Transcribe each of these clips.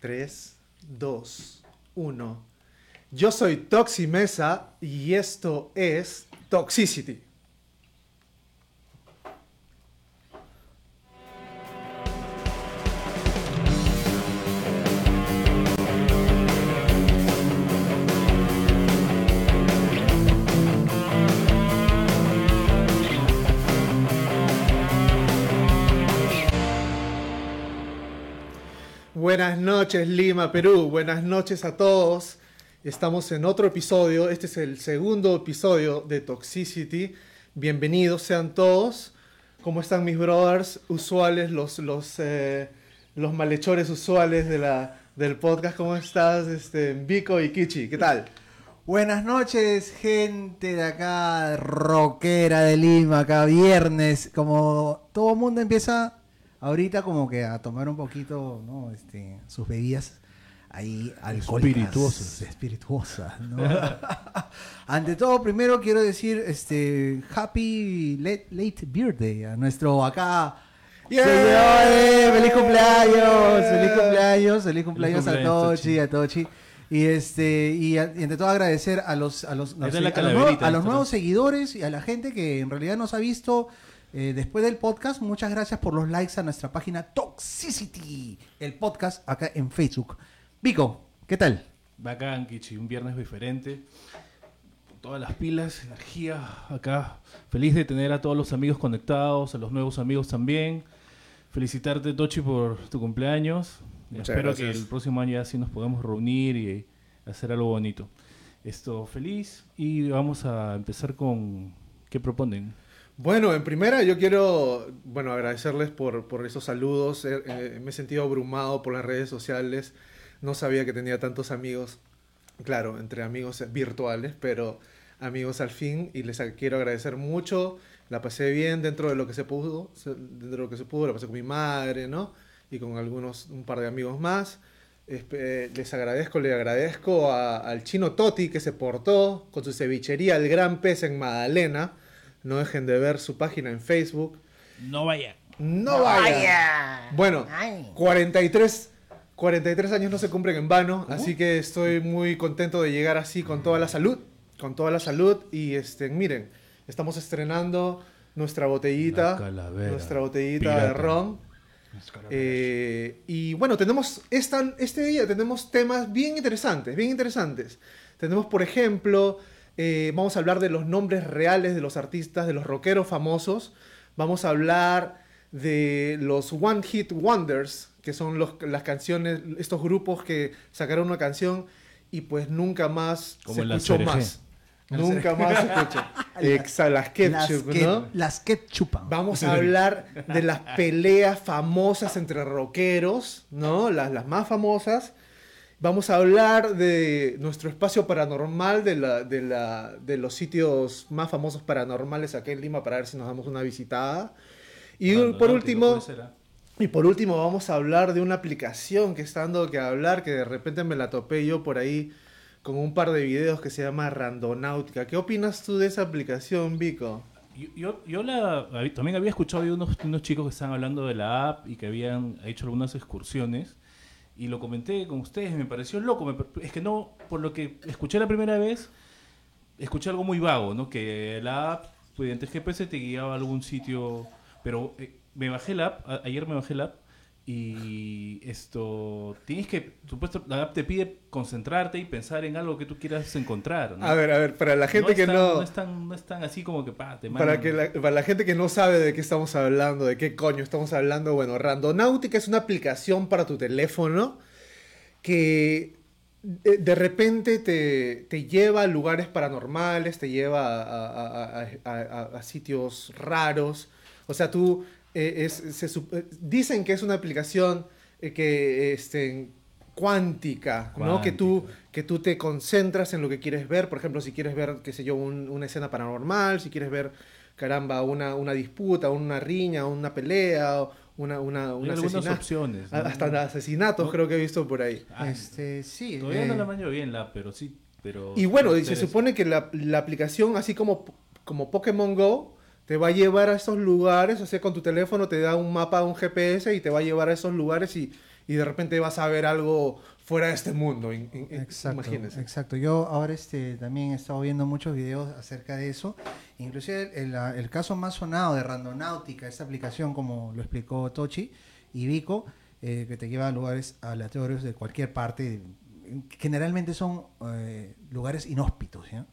3, 2, 1. Yo soy Toxi Mesa y esto es Toxicity. Noches Lima, Perú. Buenas noches a todos. Estamos en otro episodio. Este es el segundo episodio de Toxicity. Bienvenidos sean todos. ¿Cómo están mis brothers usuales, los, los, eh, los malhechores usuales de la, del podcast? ¿Cómo estás, este, Vico y Kichi? ¿Qué tal? Buenas noches, gente de acá, rockera de Lima, acá viernes. Como todo mundo empieza ahorita como que a tomar un poquito, ¿no? Este, sus bebidas ahí alcohólicas. Espirituosas. Espirituosas, ¿no? Ante todo, primero quiero decir, este, happy late, late birthday a nuestro acá... ¡Yeah! señores, ¡Feliz cumpleaños! ¡Feliz cumpleaños! ¡Feliz cumpleaños, a cumpleaños, Tochi! A Tochi. Y este y, a- y ante todo agradecer a los a los, a los a nuevos seguidores y a la gente que en realidad nos ha visto eh, después del podcast. Muchas gracias por los likes a nuestra página Toxicity, el podcast acá en Facebook. Vico, ¿qué tal? Bacán, Kichi, un viernes diferente. Con todas las pilas, energía acá. Feliz de tener a todos los amigos conectados, a los nuevos amigos también. Felicitarte, Tochi, por tu cumpleaños. Muchas Espero gracias. que el próximo año ya sí nos podamos reunir y hacer algo bonito. Esto, feliz. Y vamos a empezar con. ¿Qué proponen? Bueno, en primera yo quiero, bueno, agradecerles por, por esos saludos. Eh, eh, me he sentido abrumado por las redes sociales. No sabía que tenía tantos amigos. Claro, entre amigos virtuales, pero amigos al fin. Y les quiero agradecer mucho. La pasé bien dentro de lo que se pudo. Dentro de lo que se pudo, la pasé con mi madre, ¿no? Y con algunos, un par de amigos más. Eh, les agradezco, le agradezco a- al chino Toti que se portó con su cevichería El Gran Pez en Magdalena. No dejen de ver su página en Facebook. No vaya. No vaya. Bueno, 43, 43 años no se cumplen en vano, así que estoy muy contento de llegar así con toda la salud, con toda la salud y este, miren, estamos estrenando nuestra botellita, nuestra botellita de ron. Eh, y bueno, tenemos esta, este día tenemos temas bien interesantes, bien interesantes. Tenemos, por ejemplo, eh, vamos a hablar de los nombres reales de los artistas, de los rockeros famosos. Vamos a hablar de los One Hit Wonders, que son los, las canciones, estos grupos que sacaron una canción y pues nunca más Como se en escuchó más. Nunca más se escucha. Exa, las ketchup, las, que, ¿no? las que chupan. Vamos a hablar de las peleas famosas entre rockeros, ¿no? Las, las más famosas. Vamos a hablar de nuestro espacio paranormal, de, la, de, la, de los sitios más famosos paranormales aquí en Lima para ver si nos damos una visitada. Y por último, ¿ah? y por último vamos a hablar de una aplicación que está dando que hablar, que de repente me la topé yo por ahí con un par de videos que se llama Randonáutica. ¿Qué opinas tú de esa aplicación, Vico? Yo, yo, yo la, también había escuchado de unos, unos chicos que estaban hablando de la app y que habían hecho algunas excursiones y lo comenté con ustedes, me pareció loco. me es que no, por lo que escuché la primera vez, escuché algo muy vago, ¿no? Que la app, mediante el GPS te guiaba a algún sitio, pero eh, me bajé la app, ayer me bajé la app y esto, tienes que, supuesto, la app te pide concentrarte y pensar en algo que tú quieras encontrar. ¿no? A ver, a ver, para la gente no que tan- no... no es tan, no es tan así como que pa, te Para, que la, para la gente que no sabe de qué estamos hablando, de qué coño estamos hablando, bueno, Randonáutica es una aplicación para tu teléfono que de, de repente te, te lleva a lugares paranormales, te lleva a- a sitios raros. O sea, tú eh, es, se eh, dicen que es una aplicación eh, que este, cuántica, ¿no? Que tú, que tú te concentras en lo que quieres ver. Por ejemplo, si quieres ver, qué sé yo, un- una escena paranormal, si quieres ver, caramba, una, una disputa, una riña, una pelea, una, una, un Hay algunas asesina- opciones. Hasta asesinatos No. creo que he visto por ahí. Ah, Este, sí. Todavía eh, no la manejo bien la, pero sí. Pero Y bueno, y se supone que la, la aplicación, así como, como Pokémon Go, te va a llevar a esos lugares, o sea, con tu teléfono te da un mapa, un GPS y te va a llevar a esos lugares y, y de repente vas a ver algo fuera de este mundo. in- Exacto, imagínense. exacto. Yo ahora este, también he estado viendo muchos videos acerca de eso. Inclusive el, el- el caso más sonado de Randonáutica, esta aplicación como lo explicó Tochi y Vico, eh, que te lleva a lugares aleatorios de cualquier parte. Generalmente son eh, lugares inhóspitos. ¿ya?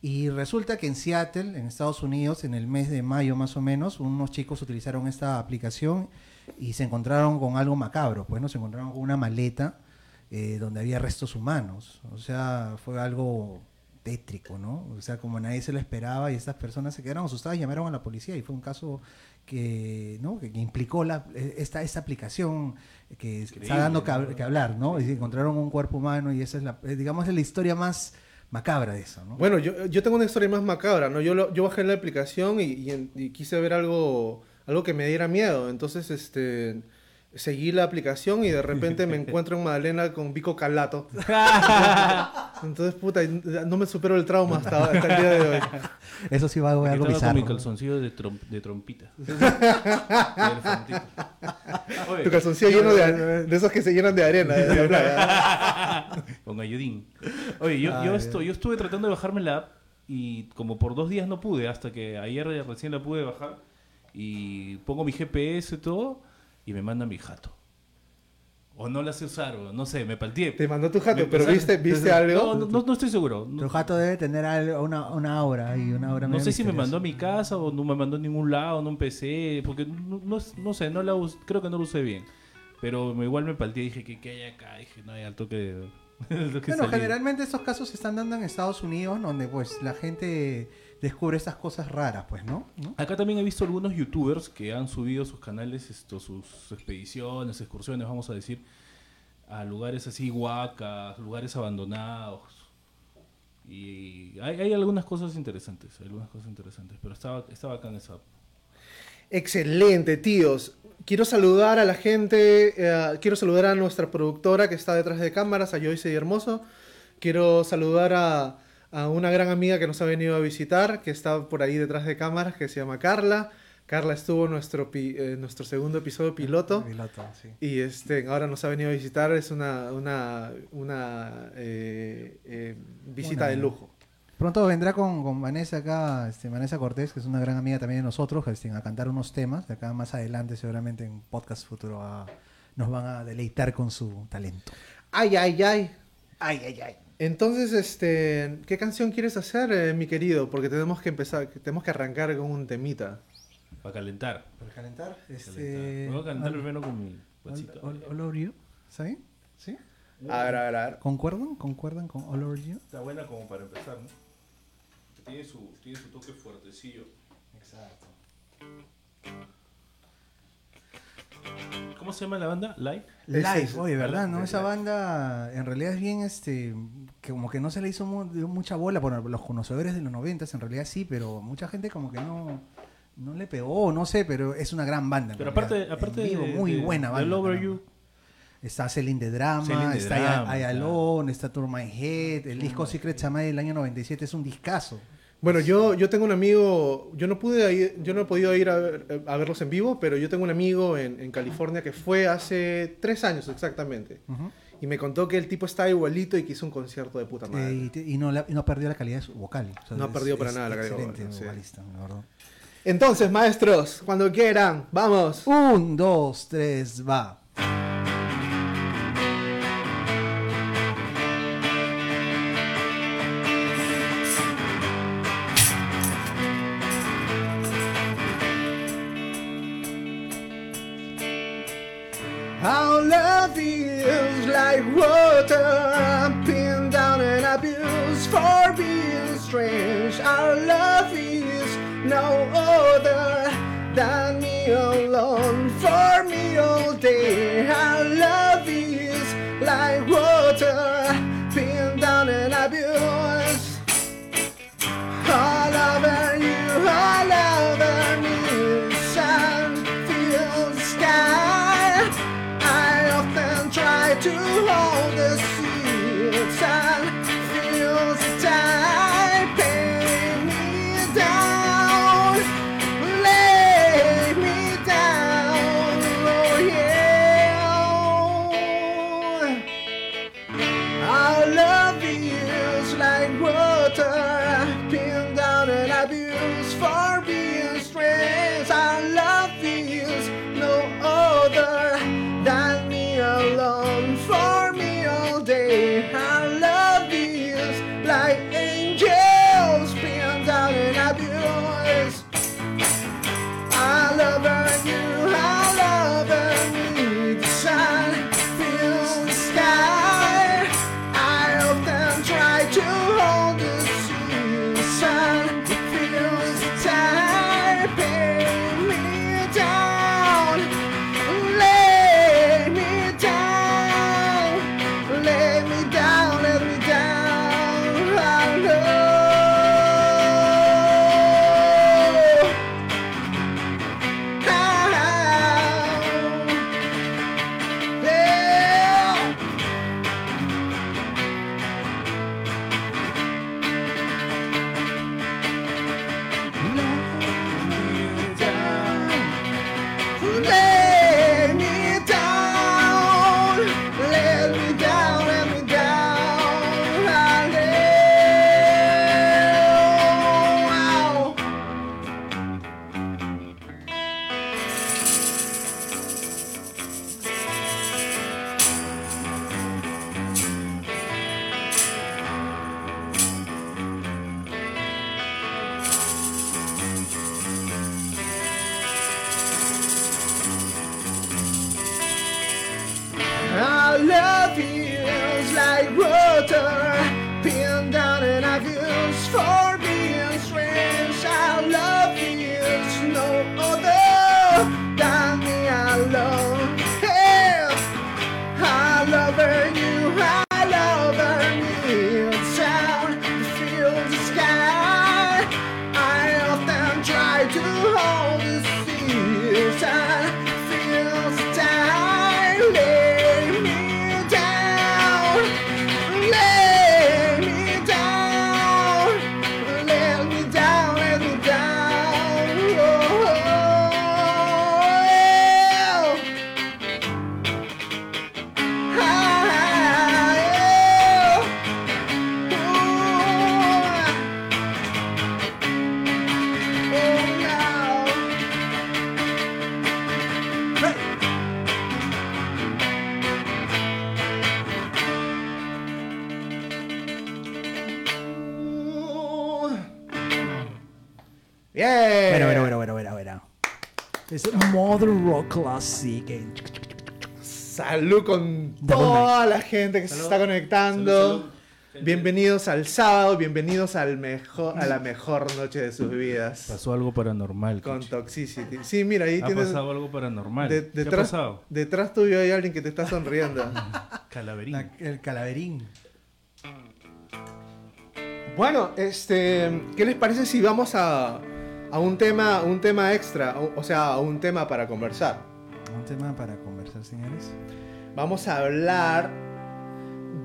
Y resulta que en Seattle, en Estados Unidos, en el mes de mayo más o menos, unos chicos utilizaron esta aplicación y se encontraron con algo macabro. Pues no se encontraron con una maleta eh, donde había restos humanos. O sea, fue algo tétrico, ¿no? O sea, como nadie se lo esperaba y estas personas se quedaron asustadas y llamaron a la policía y fue un caso que, ¿no? que, que implicó la, esta, esta aplicación que está dando que, hablar, ¿no? Y encontraron un cuerpo humano y esa es la, eh, digamos, es la historia más macabra de eso, ¿no? Bueno, yo, yo tengo una historia más macabra, ¿no? Yo, lo- yo bajé la aplicación y, y en- y quise ver algo, algo que me diera miedo. Entonces, este, seguí la aplicación y de repente me encuentro en Magdalena con Vico Calato. Entonces, puta, no me supero el trauma hasta, hasta el día de hoy. Eso sí va a algo estaba con mi bizarro. calzoncillo de, trom- de trompita. Tu calzoncillo lleno de, de esos que se llenan de arena de la playa. Con ayudín. Oye, yo, yo, Ay, esto- yo estuve tratando de bajarme la app y como por dos días no pude, hasta que ayer recién la pude bajar y pongo mi GPS y todo y me manda mi jato. O no la sé usar, o no sé, me palteé. Te mandó tu jato, Me pero ¿viste, viste algo? no, no- no estoy seguro. No, Tu jato debe tener algo- una, una aura y una aura no medio sé si me misteriosa. mandó a mi casa o no me mandó a ningún lado, no empecé, porque no, no, no sé, no la us- creo que no lo usé bien. Pero me- igual me palteé y dije, ¿qué, qué hay acá? Dije, no hay al toque de... al toque Bueno, salí. generalmente estos casos se están dando en Estados Unidos, donde pues la gente descubre estas cosas raras, pues, ¿no? ¿No? Acá también he visto algunos youtubers que han subido sus canales, esto, sus expediciones, excursiones, vamos a decir, a lugares así, huacas, lugares abandonados. Y hay, hay algunas cosas interesantes, hay algunas cosas interesantes, pero estaba, estaba acá en esa... Excelente, tíos. Quiero saludar a la gente, eh, quiero saludar a nuestra productora que está detrás de cámaras, a Joyce y Hermoso. Quiero saludar a, a una gran amiga que nos ha venido a visitar, que está por ahí detrás de cámaras, que se llama Carla. Carla estuvo en nuestro, pi- eh, nuestro segundo episodio piloto. Piloto, sí. Y este, ahora nos ha venido a visitar, es una, una, una eh, eh, visita Una- de lujo. Pronto vendrá con, con Vanessa acá, este, Vanessa Cortés, que es una gran amiga también de nosotros, este, a cantar unos temas. De acá más adelante, seguramente en podcast futuro, ah, nos van a deleitar con su talento. Ay, ay, ay. Ay, ay, ay. Entonces, este, ¿qué canción quieres hacer, eh, mi querido? Porque tenemos que empezar, tenemos que arrancar con un temita. Para calentar. Para calentar, este. calentar. Voy a calentar primero con mi guachito. All, all- all over you. ¿Está bien? ¿Sí? A ver, a ver, a ver. ¿Concuerdan? ¿Concuerdan con All Over You? Está buena como para empezar, ¿no? Tiene su, tiene su toque fuertecillo. Exacto. ¿Cómo se llama la banda? Live. Live, oye, ¿verdad? ¿No? Esa banda en realidad es bien, este, que como que no se le hizo mu- mucha bola por los conocedores de los noventas, en realidad sí, pero mucha gente como que no, no le pegó, no sé, pero es una gran banda. Pero realidad. aparte, aparte vivo, de, muy de- buena de banda. Over. You, Está Celine de Drama, Celine está Drama, I, I claro. Alone, está Tour My Head, el disco Secret Samay del año 97 es un discazo. Bueno, yo, yo tengo un amigo, yo no pude ir, yo no he podido ir a, ver- a verlos en vivo, pero yo tengo un amigo en, en California que fue hace tres años exactamente. Y me contó que el tipo estaba igualito y que hizo un concierto de puta madre. Eh, y, no, la- y no perdió la calidad de su vocal. O sea, No ha es- perdido para es nada la calidad excelente vocal, sí. vocalista, la verdad. Entonces, maestros, cuando quieran, vamos. Un, dos, tres, va. Our love is like water, pinned down and abused for being strange. Our love is no other than me alone, for me all day. Classic. Salud con toda la gente que se está conectando. Salud, salud. Bienvenidos al sábado, bienvenidos al mejor, a la mejor noche de sus vidas. Pasó algo paranormal. Con. Toxicity. Sí, mira, ahí ha tienes. pasado algo paranormal. de- ¿Qué ha pasado? detrás tuyo hay alguien que te está sonriendo. Calaverín. La- el calaverín. bueno, este, ¿qué les parece si vamos a, a un tema, un tema extra, o, o sea, a un tema para conversar? Un tema para conversar, señores. Vamos a hablar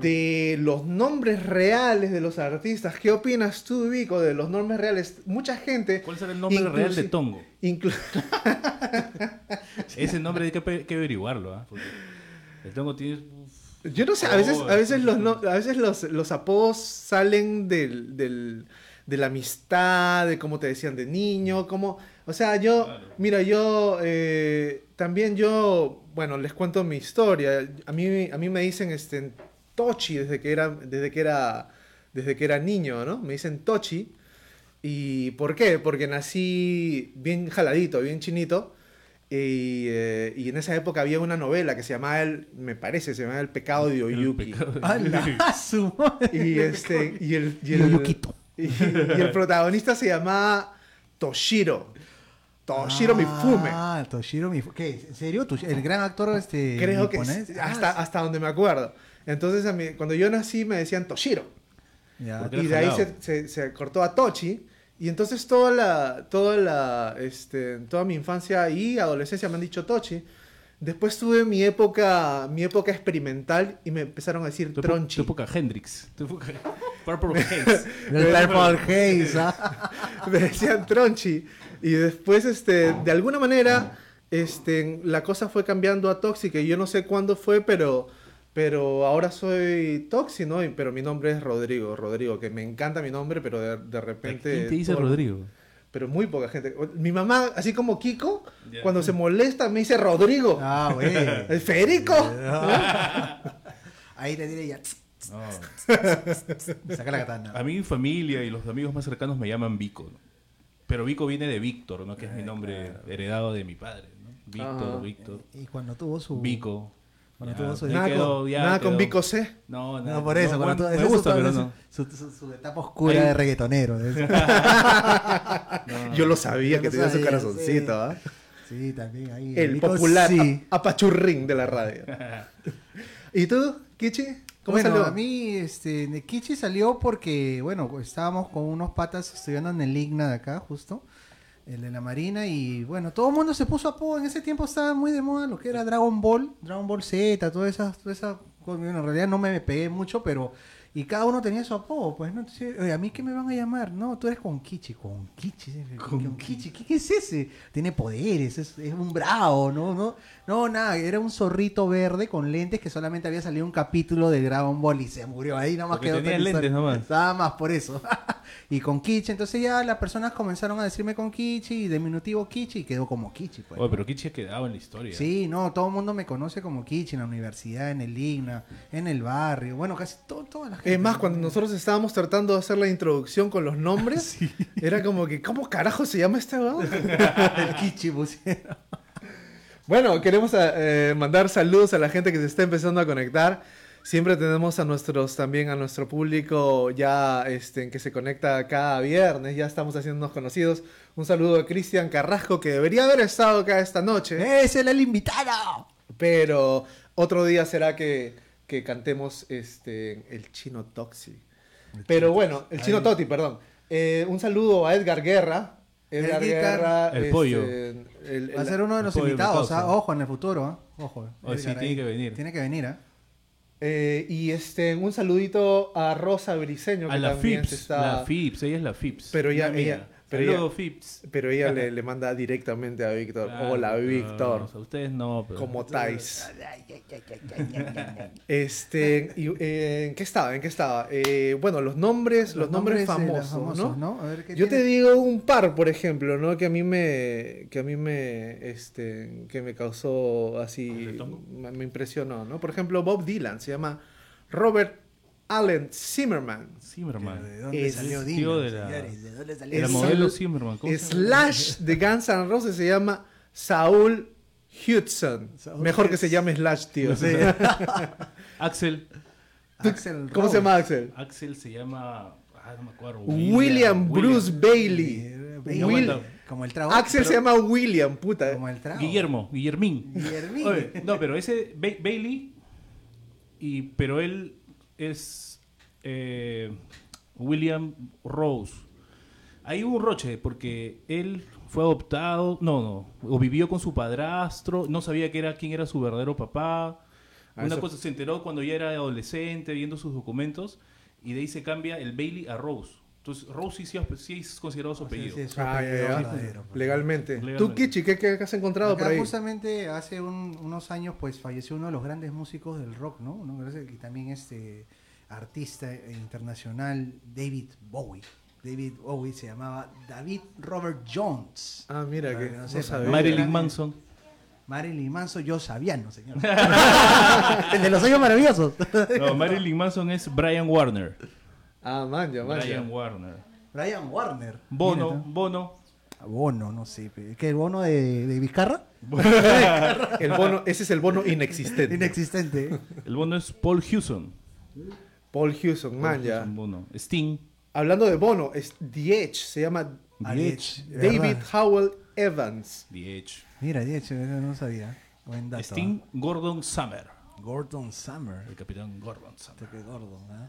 de los nombres reales de los artistas. ¿Qué opinas tú, Vico, de los nombres reales? Mucha gente. ¿Cuál será el nombre real de Tongo? Ese nombre hay que, que averiguarlo, ¿ah? Porque el Tongo tiene... uf, Yo no sé, a veces, Oh, a veces, sí, los, no- a veces los, los apodos salen del, del- de la amistad, de cómo te decían de niño, como... O sea, yo, Claro. mira, yo eh, también yo, bueno, les cuento mi historia. A mí, a mí me dicen este, Tochi desde que era, desde que era, desde que era niño, ¿no? Me dicen Tochi. ¿Y por qué? Porque nací bien jaladito, bien chinito. Y, eh, y en esa época había una novela que se llamaba, el, me parece, se llamaba El pecado de el Oyuki. pecado de- ¡Hala! ¡Su madre! Y este, y el, y el. y, y el protagonista se llamaba Toshiro. Toshiro Mifume. Ah, Toshiro Mifume. ¿Qué? ¿En serio? ¿Tosh- ¿El gran actor este Creo que niponés? es- Ah, hasta, hasta donde me acuerdo. Entonces, a mí, cuando yo nací me decían Toshiro. ya. Y de ahí se- se cortó a Tochi. Y entonces toda la, toda la, este, toda mi infancia y adolescencia me han dicho Tochi. Después tuve mi época, mi época experimental y me empezaron a decir Tu, Tronchi. tu época Hendrix. Tu época Purple Haze. El Purple Haze, ¿ah? me decían Tronchi. Y después, este, de alguna manera, este, la cosa fue cambiando a Toxic. Y yo no sé cuándo fue, pero, Pero ahora soy Toxi, ¿no? Pero mi nombre es Rodrigo, Rodrigo, que me encanta mi nombre, pero de, de repente... ¿Quién te dice todo- Rodrigo? Pero muy poca gente. Mi mamá, así como Kiko, cuando se molesta me dice Rodrigo. Ah, güey. ¿El Federico? Ahí te diré ya. No. Saca la katana. A mí mi familia y los amigos más cercanos me llaman Vico. ¿no? Pero Vico viene de Víctor, ¿no? Que es mi nombre heredado de mi padre. ¿no? Víctor, Ajá. Víctor. Y cuando tuvo su. Vico. Cuando Ya, tuvo su- Nada, quedó, con, ya nada con. Vico C. No, nada. No, por eso, no, bueno, me eso gusta, pero su, no. su, su- su etapa oscura Ahí- de reggaetonero. No. Yo lo sabía Yo que lo tenía su sabía, corazoncito, sí. ¿ah? Sí, también ahí. El Vico, popular Sí. ap- apachurrín de la radio. ¿Y tú, Kichi? ¿Cómo bueno, salió? a mí, este, Nekichi salió porque, bueno, estábamos con unos patas estudiando en el Igna de acá, justo, el de la Marina, y bueno, todo el mundo se puso apodo. En ese tiempo estaba muy de moda lo que era Dragon Ball, Dragon Ball Z, todas esas, toda esa, bueno, en realidad no me pegué mucho, pero, y cada uno tenía su apodo, pues, ¿no? Entonces, oye, ¿a mí qué me van a llamar? No, tú eres con Kichi, con Kichi, con Kichi, ¿qué, qué es ese? Tiene poderes, es, es un bravo, ¿no? No, no, nada, era un zorrito verde con lentes que solamente había salido un capítulo de Dragon Ball y se murió ahí, nada más Porque quedó tenía lentes nomás. Nada más por eso. y con Kichi, entonces ya las personas comenzaron a decirme con Kichi y diminutivo Kichi y quedó como Kichi, pues. Oye, pero Kichi ha quedado en la historia. Sí, no, todo el mundo me conoce como Kichi en la universidad, en el Igna, en el barrio, bueno, casi todo, toda la gente. Es más, cuando nosotros estábamos tratando de hacer la introducción con los nombres, era como que, ¿cómo carajo se llama este weón? el Kichi pusieron. Bueno, queremos eh, mandar saludos a la gente que se está empezando a conectar. Siempre tenemos a nuestros, también a nuestro público ya este, que se conecta cada viernes, ya estamos haciéndonos conocidos. Un saludo a Cristian Carrasco, que debería haber estado acá esta noche, ¡Ese es el invitado! pero otro día será que, que cantemos este, el chino Toxi. Pero bueno, el chino Ahí. Toti, perdón. Eh, un saludo a Edgar Guerra. Edgar Guerra. el pollo. el- el- Va a ser uno de los invitados. ¿ah? ojo, en el futuro, ¿ah? ojo. Sí, tiene que venir. Tiene que venir, ¿ah? Eh, y este, un saludito a Rosa Briseño, que A la también Fips. se está... La Fips, ella es la Fips. Pero amiga. ella- pero ella- Fips. Pero ella le, le manda directamente a Víctor. Claro, Hola, Víctor. o sea, ustedes no, pero... Como Tais. Este, y, eh, ¿En qué estaba? ¿En qué estaba? Eh, bueno, los nombres, los, nombres, famosos, ¿no? A ver, ¿qué Yo te digo un par, por ejemplo, ¿no? Que a mí me, que a mí me, este, que me causó así, me, me impresionó, ¿no? Por ejemplo, Bob Dylan se llama Robert Allen Zimmerman. Zimmerman. ¿De dónde Es tío tío de la- señores? ¿De dónde salió Dylan? modelo Zimmerman. ¿cómo se llama? Slash de Guns N' Roses se llama Saul Hudson. Saul Mejor que se llame Slash, tío. Sí. Axel. Axel ¿Cómo se llama Axel? Axel se llama... Ah, no me acuerdo. William, Bruce Bailey. Bailey. Will- Como el trago. Axel pero- se llama William, puta. Como el trago. Guillermo, Guillermín. Guillermín. Oye, no, pero ese Ba- Bailey, y, pero él es eh, William Rose. Hay un roche porque él fue adoptado, no, no, o vivió con su padrastro, no sabía que era quién era su verdadero papá. Ah, Una cosa se enteró cuando ya era adolescente, viendo sus documentos, y de ahí se cambia el Bailey a Rose. Entonces, Rose sí, es considerado su apellido. sí, es su Ah, apellido ya, ya. verdadero. Legalmente. Legalmente. ¿Tú, Kichi, qué, qué has encontrado Acá por ahí? justamente hace un- unos años pues falleció uno de los grandes músicos del rock, ¿no? ¿no? Y también este artista internacional David Bowie. David Bowie se llamaba David Robert Jones. Ah, mira, Para que que no no sabía. ¿no? Marilyn Manson. Marilyn Manson, yo sabiano, señor. El de los años maravillosos. No, Marilyn Manson es Brian Warner. Ah, man, ya, man, ya. Brian Warner. Brian Warner. Bono, Mira, Bono. ¿no? Bono, no sé. ¿Qué el bono de, de Vizcarra? El bono, ese es el bono inexistente. Inexistente. El Bono es Paul Hewson. Paul Hewson, man, Paul ya. Hewson, Bono. Sting. Hablando de bono, es The Edge, se llama Ah, The The Edge. Edge. David ¿Verdad? Howell Evans. The Edge. Mira, de hecho, no sabía. Buen dato. Sting Gordon Summer. ¿ah? Gordon Summer. El capitán Gordon Summer. Qué Gordon, ¿ah?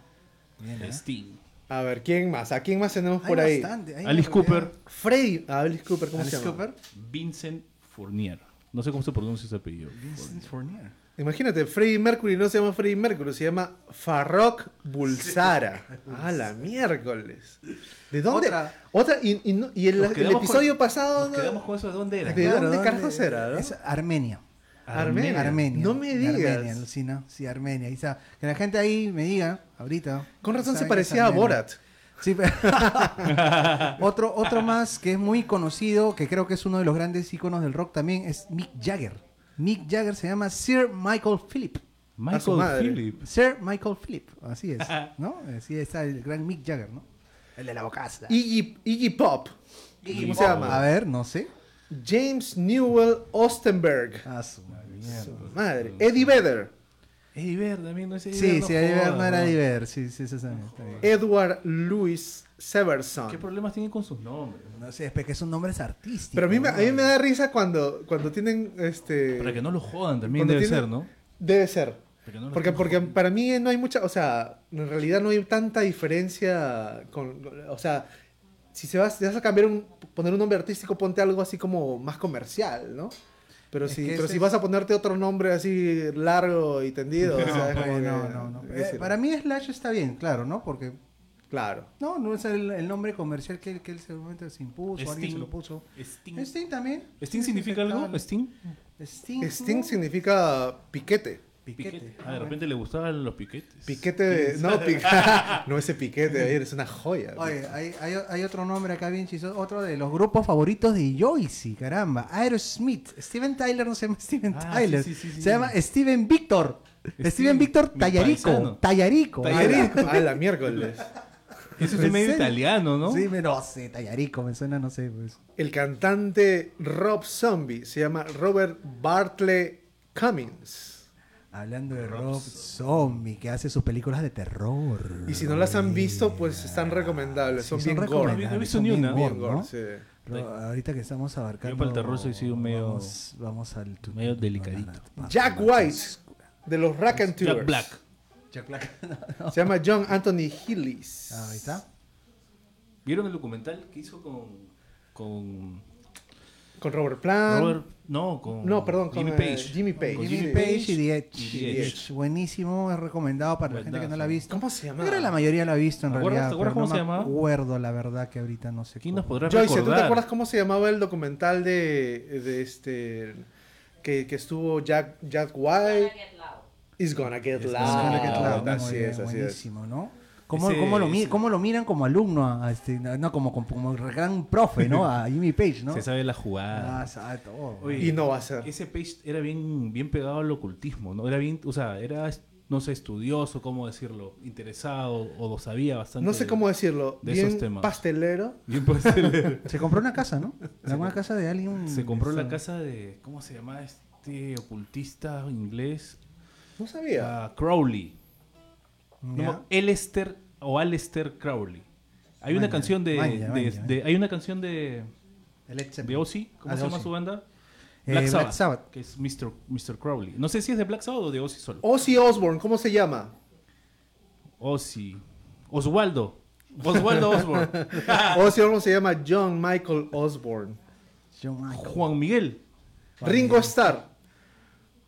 Bien. Sting. A ver, ¿quién más? ¿A quién más tenemos Hay por ahí? bastante, Alice Cooper. Freddy. Ah, Alice Cooper, ¿cómo Alice se llama? Cooper. Vincent Fournier. No sé cómo se pronuncia ese apellido. Vincent Fournier. Imagínate, Freddie Mercury no se llama Freddie Mercury, se llama Farrokh Bulsara. Ah, la miércoles. ¿De dónde? Otra. Otra, y, y no- y el, episodio con- pasado. Nos ¿no? quedamos con eso de dónde era. ¿De dónde carajos era, no? Es Armenia. Armenia. Armenia. No me digas. Armenia, alucina. Sí, Armenia. Ahí está. Que la gente ahí me diga, ahorita. Con razón se parecía a. Borat. Sí, pero- otro, otro más que es muy conocido, que creo que es uno de los grandes íconos del rock también, es Mick Jagger. Mick Jagger se llama Sir Michael Phillip. A Michael. Phillip. Sir Michael Phillip, así es, ¿no? Así está el gran Mick Jagger, ¿no? El de la bocaza. Iggy, Iggy Pop. ¿Cómo se A llama? ver, no sé. James Newell Ostenberg. Ah, su madre. Su madre. Eddie Vedder. Eddie Vedder también, no es Eddie Sí, no sí, Eddie Vedder no era. Eddie Vedder, sí, sí, sí. Edward Louis Severson. ¿Qué problemas tienen con sus nombres? No sé, es que son nombres artísticos. Pero a mí, me, a mí me da risa cuando, cuando tienen este. Para que no lo jodan también cuando debe ser, ¿no? Debe ser. No Porque, porque para mí no hay mucha, o sea, en realidad no hay tanta diferencia con, o sea, si se vas, si vas a cambiar un, poner un nombre artístico, ponte algo así como más comercial, ¿no? Pero Es si, pero ese si vas a ponerte otro nombre así largo y tendido, o sea, es No, no, no, no. Eh, para mí Slash está bien, claro, ¿no? Porque Claro. no, no es el, el nombre comercial que, que él seguramente se impuso, alguien se Sting. lo puso. Sting. Sting también. ¿Sting significa algo? ¿Sting? Sting. Sting significa piquete. Piquete. Ah, de repente le gustaban los piquetes. Piquete de... No, no ese piquete de ayer, es una joya. Oye, hay, hay, hay otro nombre acá bien chistoso, otro de los grupos favoritos de Joyce, caramba, Aerosmith. Steven Tyler no se llama Steven Ah, Tyler, sí, sí, sí, sí. se llama Steven Victor. Steven, Steven Victor Tallarico, paisano. Tallarico. Tallarico. Ah, la miércoles. Eso es ¿En medio italiano, ¿no? Sí, me- no sé, Tallarico, me suena, no sé, pues. El cantante Rob Zombie se llama Robert Bartley Cummings. Hablando de Rob Zombie, que hace sus películas de terror. Y si no las han visto, pues están recomendables. Sí, Son son bien gore. No he visto ni una. gore, Bien gore, ¿no? sí. Pero ahorita que estamos abarcando... Yo para el terror soy un medio- Vamos, vamos al... tu- medio delicadito. Jack White, de los Raconteurs. Jack Black. Jack Black. Se llama John Anthony Hillis. Ah, ahí está. ¿Vieron el documental que hizo con. con. Con Robert Plant. Robert. No, con. No, perdón, con Jimmy eh, Page. Jimmy Page. Con Jimmy. Page y The Edge. Y The Edge. Buenísimo, es recomendado para la gente que no la ha visto. ¿Cómo se llama? Yo creo que la mayoría la ha visto en ¿Te acuerdas- realidad. te acuerdas pero cómo no se me llamaba? acuerdo, la verdad, que ahorita no sé. ¿Quién nos podrá Joyce, ¿tú recordar? te acuerdas cómo se llamaba el documental de, de este que, que estuvo Jack, Jack White? It's gonna get It's loud. Es gonna Gonna Get Loud, ¿no? Así Muy bien, es, así es. buenísimo, ¿no? ¿Cómo, Ese- cómo lo, ese- cómo lo miran como alumno, a, a este, no, como, como, gran profe, ¿no? A Jimmy Page, ¿no? Se sabe la jugada. Ah, sabe todo. Oye, Y no va a ser. Ese Page era bien, bien pegado al ocultismo, ¿no? Era bien, o sea, era, no sé, estudioso, ¿cómo decirlo? Interesado, o lo sabía bastante. No sé cómo decirlo. de bien esos temas. pastelero. Bien pastelero. Se compró una casa, ¿no? Una casa de alguien. Se compró la casa de, ¿cómo se llama este ocultista inglés? No sabía. Ah, Crowley. No, Elester o Alester Crowley. Hay una Maña, canción de, maña, de- maña. de- hay una canción de, de Ozzy, ¿cómo Ah, se llama Ozzy. su banda? Eh, Black, Black Sabbath, que es Mr. Mr. Crowley. No sé si es de Black Sabbath o de Ozzy solo. Ozzy Osbourne, ¿cómo se llama? Ozzy. Oswaldo. Oswaldo Osborne. Ozzy Osbourne se llama John Michael Osbourne. John Michael. Juan Miguel. Ringo Starr.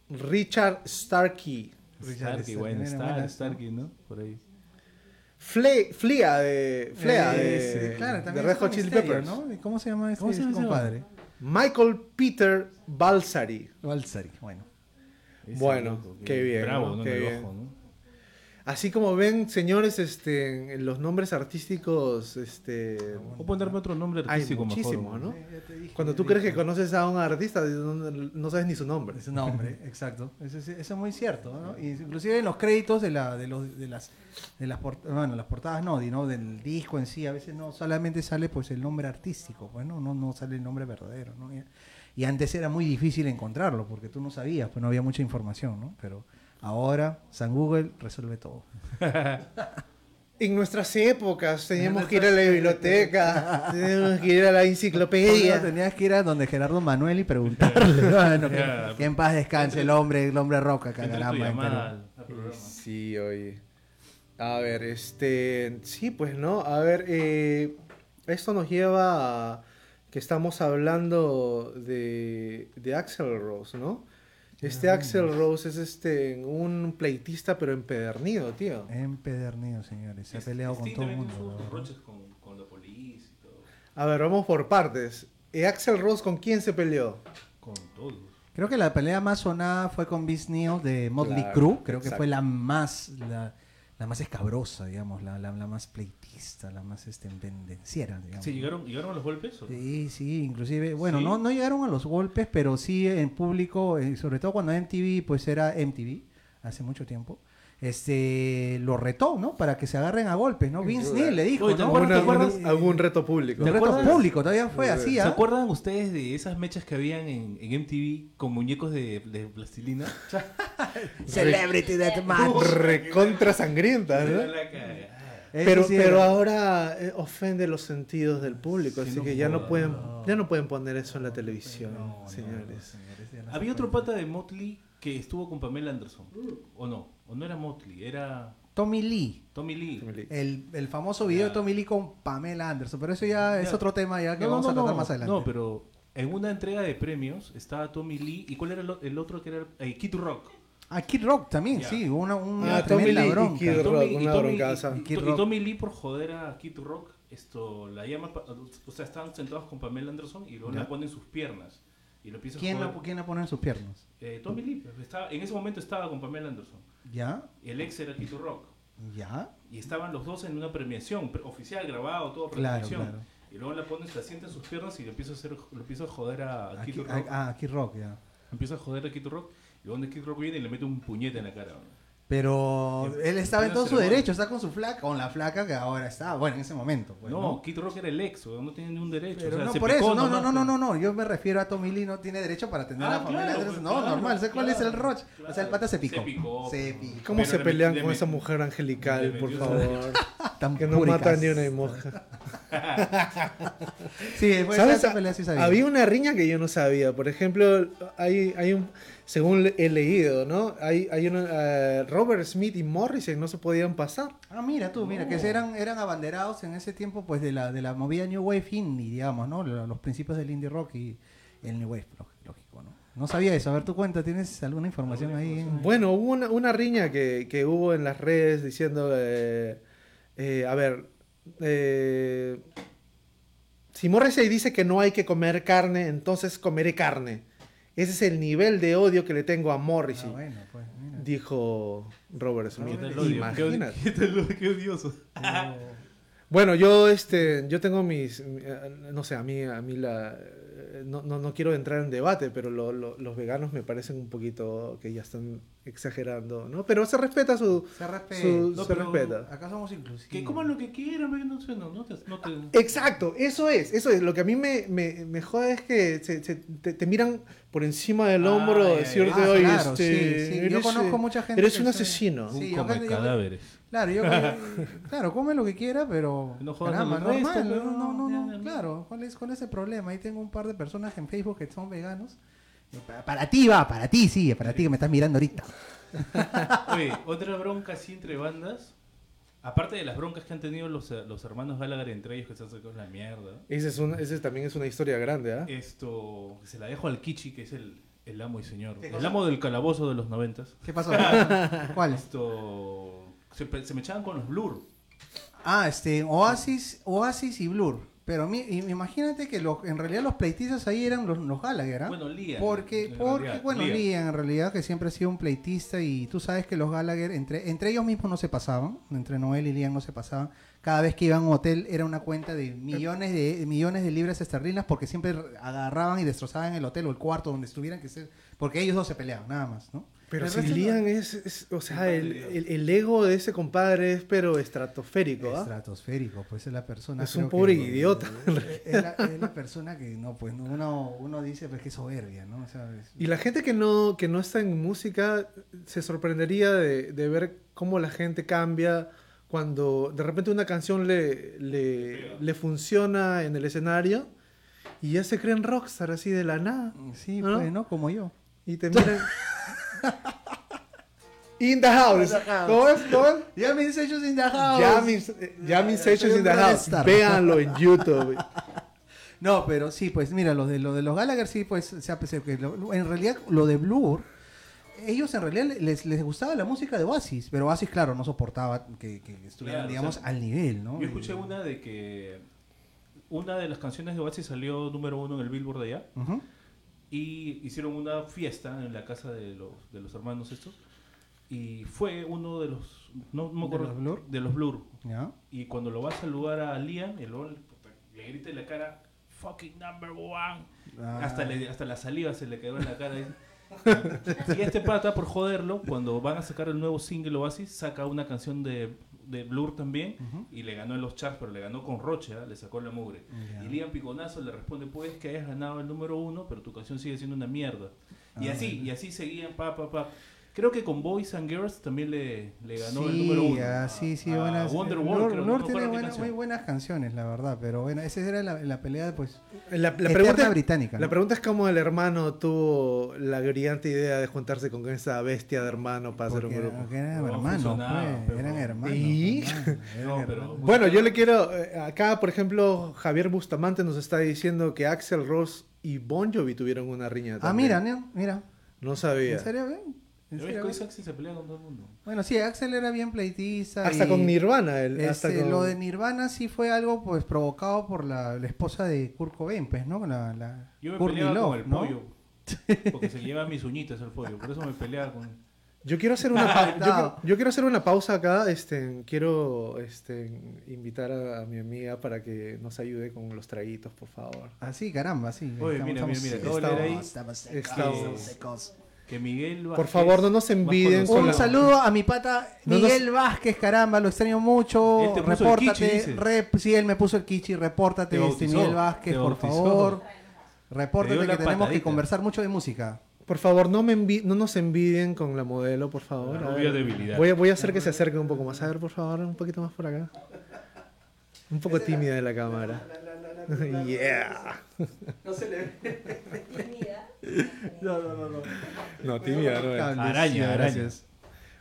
Richard Starkey. Richard Starkey, bueno, Starkey, ¿no? Por ahí. Fle- Flea de, Flea Ese, de, claro, de también Red Hot Chili Peppers. ¿no? ¿Y ¿Cómo se llama este, ¿Cómo se llama este ese compadre? Michael Peter Balsari. Balsari, bueno. Ese Bueno, loco, qué bien, Bravo, ¿no? Qué En el bien. ojo, ¿no? Así como ven, señores, este, en los nombres artísticos, este, O ponerme otro nombre hay artístico muchísimos, mejor. ¿no? Eh, dije, Cuando tú crees que conoces a un artista, no, no sabes ni su nombre. Es un nombre, exacto. Eso, es- eso es muy cierto, ¿no? Inclusive en los créditos de, la, de, los, de las de las port- bueno, las portadas no, ¿no? del disco en sí, a veces no solamente sale pues el nombre artístico, pues no, no, no sale el nombre verdadero, ¿no? Y, y antes era muy difícil encontrarlo porque tú no sabías, pues no había mucha información, ¿no? Pero ahora San Google resuelve todo. En nuestras épocas teníamos En que ir a la biblioteca, teníamos que ir a la enciclopedia. tenías que ir a donde Gerardo Manuel y preguntarle, bueno, que, en paz descanse el hombre, el hombre roca, caramba. programa. Sí, oye. A ver, este, sí, pues no, a ver, eh, esto nos lleva a que estamos hablando de, de Axel Rose, ¿no? Este Axel Rose es este un pleitista pero empedernido, tío. Empedernido, señores. Se ha peleado con Sting todo el mundo. con, con la policía y todo. A ver, vamos por partes. Eh, Axel Rose con quién se peleó? Con todos. Creo que la pelea más sonada fue con Vince Neil de Motley Claro, Crue. Creo que exacto. fue la más, la, la más escabrosa, digamos, la, la, la más pleitista, la más este, pendenciera, digamos. ¿Sí, llegaron, ¿Llegaron a los golpes? o? Sí, sí, inclusive, bueno, ¿Sí? no, no llegaron a los golpes, pero sí en público, eh, sobre todo cuando MTV, pues era MTV, hace mucho tiempo, este, lo retó, ¿no? Para que se agarren a golpes, ¿no? Vince Neil le dijo, Oye, ¿te ¿no? acuerdas- Una- te acuerdas? un- algún reto público. ¿Te retos acuerdas? públicos, todavía fue así, ¿Se ¿ah? acuerdan ustedes de esas mechas que habían en, en MTV con muñecos de, de plastilina? Celebrity Deathmatch. Recontra sangrienta, ¿no? Pero, pero era. ahora eh, ofende los sentidos del público, Sí, así no que ya no pueden, ya no pueden poner eso en la televisión, señores. no, señores, ya no se Había otro pata de Motley que estuvo con Pamela Anderson. ¿O no? ¿O no era Motley? Era Tommy Lee. Tommy Lee. El, el famoso video Ya. de Tommy Lee con Pamela Anderson. Pero eso ya, es otro tema ya que No, vamos no, a tratar no. más adelante. No, pero en una entrega de premios estaba Tommy Lee. ¿Y cuál era el, otro que era? Eh, Kid Rock. Ah, Kid Rock también, sí. Una, una Ah, Tommy tremenda y bronca. Kid Rock, una broncaza. y-. Tommy Lee por joder a Kid Rock, esto la llama, o sea, estaban sentados con Pamela Anderson y luego le ponen sus piernas y lo ¿Quién la, ¿Quién la pone en sus piernas? Eh, Tommy Lee, estaba, en ese momento estaba con Pamela Anderson. ¿Ya? El ex era Kid Rock. ¿Ya? Y estaban los dos en una premiación, pre- oficial, grabado, todo premiación. claro. Y luego la pones, la sienta en sus piernas y le empieza a hacer, lo empieza a joder a, A Kid Rock. a- a Kid Rock, ya. Empieza a joder a Kid Rock y donde Kid Rock viene y le mete un puñete en la cara. ¿no? Pero él estaba en todo su derecho, está con su flaca, con la flaca que ahora está, bueno, en ese momento. pues, no, ¿no? Kid Rock era el ex, no tiene ningún derecho. Pero o sea, no se por picó eso, no, no, no, no, pero- no, no, yo me refiero a Tommy Lee, no tiene derecho para tener Ah, a Pamela claro, Anderson. pues, No, claro, normal, ¿sabes cuál es el claro, roche? O sea, el pata se Se picó. picó, Se pues, picó. ¿Cómo Pero se le pelean con esa mujer angelical, por favor? Tan Que no mata ni una emoja. Sí, después de ¿Sabes? esa pelea sí sabía. Había una riña que yo no sabía. Por ejemplo, hay, hay un, según le- he leído, ¿no? Hay, hay una, eh, Robert Smith y Morrison no se podían pasar. Ah, mira tú, mira, No. que eran, eran abanderados en ese tiempo pues de la, de la movida New Wave Indie, digamos, ¿no? Lo- Los principios del indie rock y el New Wave, lógico, lógico, ¿no? No sabía eso. A ver, tu cuenta, ¿tienes alguna información ahí? Bueno, hubo una, una riña que, que hubo en las redes diciendo, eh, eh, a ver, eh, si Morrissey dice que no hay que comer carne, entonces comeré carne. Ese es el nivel de odio que le tengo a Ah, Morrissey, bueno, pues, mira. dijo Robert ¿Qué Smith. Imagínate. ¿Qué, qué tal- qué odioso. Bueno, yo este, yo tengo mis, mi- eh, no sé, a mí, a mí la, no, no, no quiero entrar en debate, pero lo- lo- los veganos me parecen un poquito que ya están exagerando, ¿no? Pero se respeta su, Se respeta. su- No, se respeta. Acá somos inclusivos. Que coman lo que quieran, no sé, no, no te, no te- Exacto, eso es, eso es. Lo que a mí me, me, me jode es que se, se- te, te miran por encima del Ah, hombro, decirte, Ah, oye, claro, este, sí, sí. Yo eres, conozco eh, mucha gente Eres un se- asesino. Sí, un yo come yo- cadáveres. Claro, yo claro, come lo que quiera, pero No jodas caramba, resto, normal, no, no, no, claro, ¿cuál es, cuál es el problema? Ahí tengo un par de personas en Facebook que son veganos. Pa- Para ti va, para ti sí, para ti que me estás mirando ahorita. Oye, otra bronca así entre bandas. Aparte de las broncas que han tenido los, los hermanos Gallagher entre ellos, que se han sacado la mierda. Ese, es un, ese también es una historia grande, ¿ah? Esto, se la dejo al Kichi, que es el, el amo y señor. ¿Qué El amo del calabozo de los noventas. ¿Qué pasó? ¿Cuál? Esto, se, se me echaban con los Blur. Ah, este, Oasis, Oasis y Blur. Pero mi- i- imagínate que los, en realidad los pleitistas ahí eran los, los Gallagher, ¿ah? Bueno, Liam. Porque, porque realidad, bueno. Liam en realidad que siempre ha sido un pleitista y tú sabes que los Gallagher entre, entre ellos mismos no se pasaban, entre Noel y Liam no se pasaban. Cada vez que iban a un hotel era una cuenta de millones de millones de libras esterlinas porque siempre agarraban y destrozaban el hotel o el cuarto donde estuvieran que ser, porque ellos dos se peleaban, nada más, ¿no? Pero si no. Es, es- o sea, el, el- el ego de ese compadre es pero estratosférico, ¿ah? Estratosférico, pues es la persona. Es un pobre que- idiota, Es la, es la persona que no, pues no, uno, uno dice pues que es soberbia, ¿no? O sea, es- Y la gente que no, que no está en música se sorprendería de, de ver cómo la gente cambia cuando de repente una canción le, le, le funciona en el escenario y ya se creen rockstar así de la nada. sí, ¿no? pues, ¿no? Como yo. Y te miran... In the house. ¿Cómo es? ¿Cómo es? Jamming Sessions in the house. Jamming, jamming Sessions in the house. Véanlo en YouTube. No, pero sí, pues mira, lo de, lo de los Gallagher sí, pues se ha pensado que en realidad lo de Blur, ellos en realidad les, les gustaba la música de Oasis, pero Oasis, claro, no soportaba que, que estuvieran, Claro, digamos, o sea, al nivel, ¿no? Yo escuché una de que una de las canciones de Oasis salió número uno en el Billboard de allá. Y hicieron una fiesta en la casa de los, de los hermanos estos. Y fue uno de los. No, no me ¿De acuerdo. los Blur? De los Blur. Y cuando lo va a saludar a Liam, el hombre le grita en la cara: Fucking number one. Ah. Hasta, le- hasta la saliva se le quedó en la cara. y este pata, por joderlo, cuando van a sacar el nuevo single Oasis, saca una canción de, de Blur también y le ganó en los charts, pero le ganó con Roche, ¿ah? le sacó la mugre. Y Liam Piconazo le responde, puedes que hayas ganado el número uno, pero tu canción sigue siendo una mierda. Y Ah, así, y así seguían, pa, pa, pa. Creo que con Boys and Girls también le, le ganó el número uno. ah, sí, sí, A buenas. Creo, Blur no me tiene buena- muy buenas canciones, la verdad, pero bueno, esa era la, la pelea, pues, La, la pregunta, británica. la pregunta es cómo el hermano tuvo la brillante idea de juntarse con esa bestia de hermano para hacer un grupo. porque eran No, hermanos, pues, pero- eran hermanos. ¿Y? hermanos, eran No, pero- hermanos. Bueno, yo le quiero. eh, Acá, por ejemplo, Javier Bustamante nos está diciendo que Axel Ross y Bon Jovi tuvieron una riña. Ah, también. mira, ¿no? mira. No ¿En sabía. serio, bien? ¿En. Axel se pelea con todo el mundo? Bueno, sí, Axel era bien pleitista. Hasta y, con Nirvana. El, hasta este, con- Lo de Nirvana sí fue algo pues provocado por la, la esposa de Kurt Cobain, pues, ¿no? La, la Yo me Courtney peleaba Love, con el ¿no? pollo. Porque se lleva mis uñitas el pollo. Por eso me peleaba con. Yo quiero hacer una yo, quiero- yo quiero hacer una pausa acá. Este, quiero este, invitar a, a mi amiga para que nos ayude con los traguitos, por favor. Así, caramba, sí. Oye, mira, mira, mira, ahí estamos Estamos- secos. Que Miguel Por Vázquez, favor, no nos envidien con Un la- saludo a mi pata No Miguel Vázquez, caramba, lo extraño mucho. Él te puso el repórtate, kichi, dice. rep, sí, él me puso el kichi, repórtate, Te este bautizó, Miguel Vázquez, te por bautizó. favor. Te Repórtate dio que la tenemos que patadita. conversar mucho de música. Por favor, no, me envi- no nos envidien con la modelo, por favor. La A rubia ver, debilidad. Voy a, voy a hacer que se acerque un poco más. A ver, por favor, un poquito más por acá. Un poco tímida de la cámara. yeah. No se le ve. Tímida. No, no, no. no. No, tímida, no. es. Araña, araña.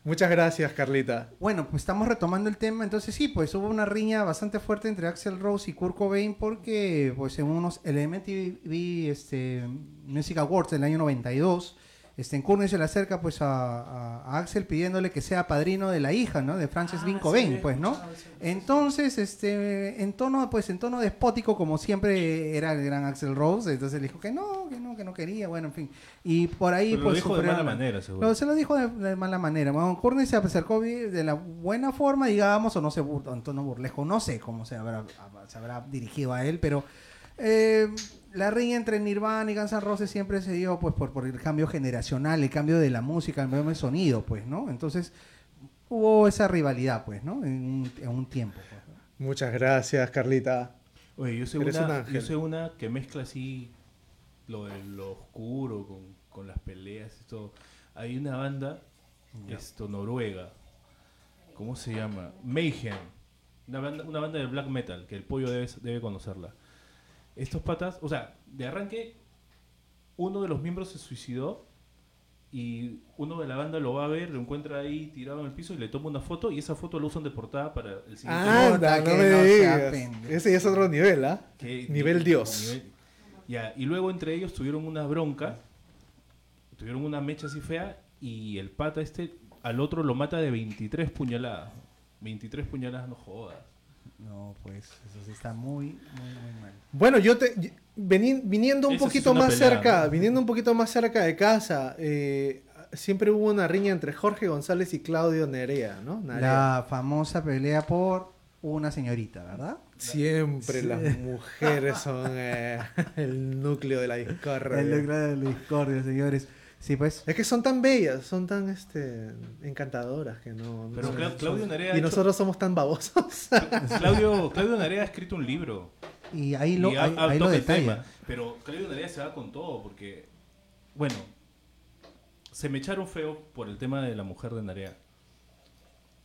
Muchas gracias, Carlita. Bueno, pues estamos retomando el tema. Entonces sí, pues hubo una riña bastante fuerte entre Axel Rose y Kurt Cobain porque pues en unos el MTV este, Music Awards del año 92, este, en Courtney se le acerca pues a, a- a Axel pidiéndole que sea padrino de la hija, ¿no? De Frances Bean Cobain, pues, ¿no? Entonces, este, en tono, pues, en tono despótico, como siempre era el gran Axel Rose, entonces le dijo que no, que no, que no quería, bueno, en fin. Y por ahí, Pero lo pues, dijo de mala manera, seguro. se lo dijo de, de mala manera. Bueno, Courtney se acercó de la buena forma, digamos, o no sé, bur- en tono burlesco, no sé cómo se habrá, se habrá dirigido a él, pero eh, la riña entre Nirvana y Guns N' Roses siempre se dio pues por, por el cambio generacional, el cambio de la música, el cambio del sonido, pues, ¿no? Entonces hubo esa rivalidad, pues, ¿no? En un, en un tiempo. pues, ¿no? Muchas gracias, Carlita. Oye, yo sé, un una, ángel. yo sé una que mezcla así lo de lo oscuro con, con las peleas y todo. Hay una banda esto, noruega. ¿Cómo se llama? Mayhem. Una banda, una banda de black metal que el pollo debe, debe conocerla. Estos patas, o sea, de arranque, uno de los miembros se suicidó y uno de la banda lo va a ver, lo encuentra ahí tirado en el piso y le toma una foto y esa foto lo usan de portada para el siguiente Anda, no me no digas. Ese ya es otro nivel, ¿ah? Que- Nivel Dios. nivel- ya, y luego entre ellos tuvieron una bronca, tuvieron una mecha así fea y el pata este al otro lo mata de 23 puñaladas. 23 puñaladas, no jodas. No, pues eso sí está muy, muy, muy mal. Bueno, yo te veni- viniendo un sí poquito es una más pelea, cerca, ¿no? viniendo un poquito más cerca de casa, eh, siempre hubo una riña entre Jorge González y Claudio Nerea, ¿no? Narea. La famosa pelea por una señorita, ¿verdad? Siempre Sí. las mujeres son eh, el núcleo de la discordia. El lucro de la discordia, señores. Sí, pues. Es que son tan bellas, son tan este encantadoras que no. no Pero Claudio Narea y hecho- nosotros somos tan babosos. Claudio, Claudio Narea ha escrito un libro. Y ahí lo, y ahí, ha- ha- ahí lo toca el detalla. tema. Pero Claudio Narea se va con todo porque, bueno, se me echaron feo por el tema de la mujer de Narea.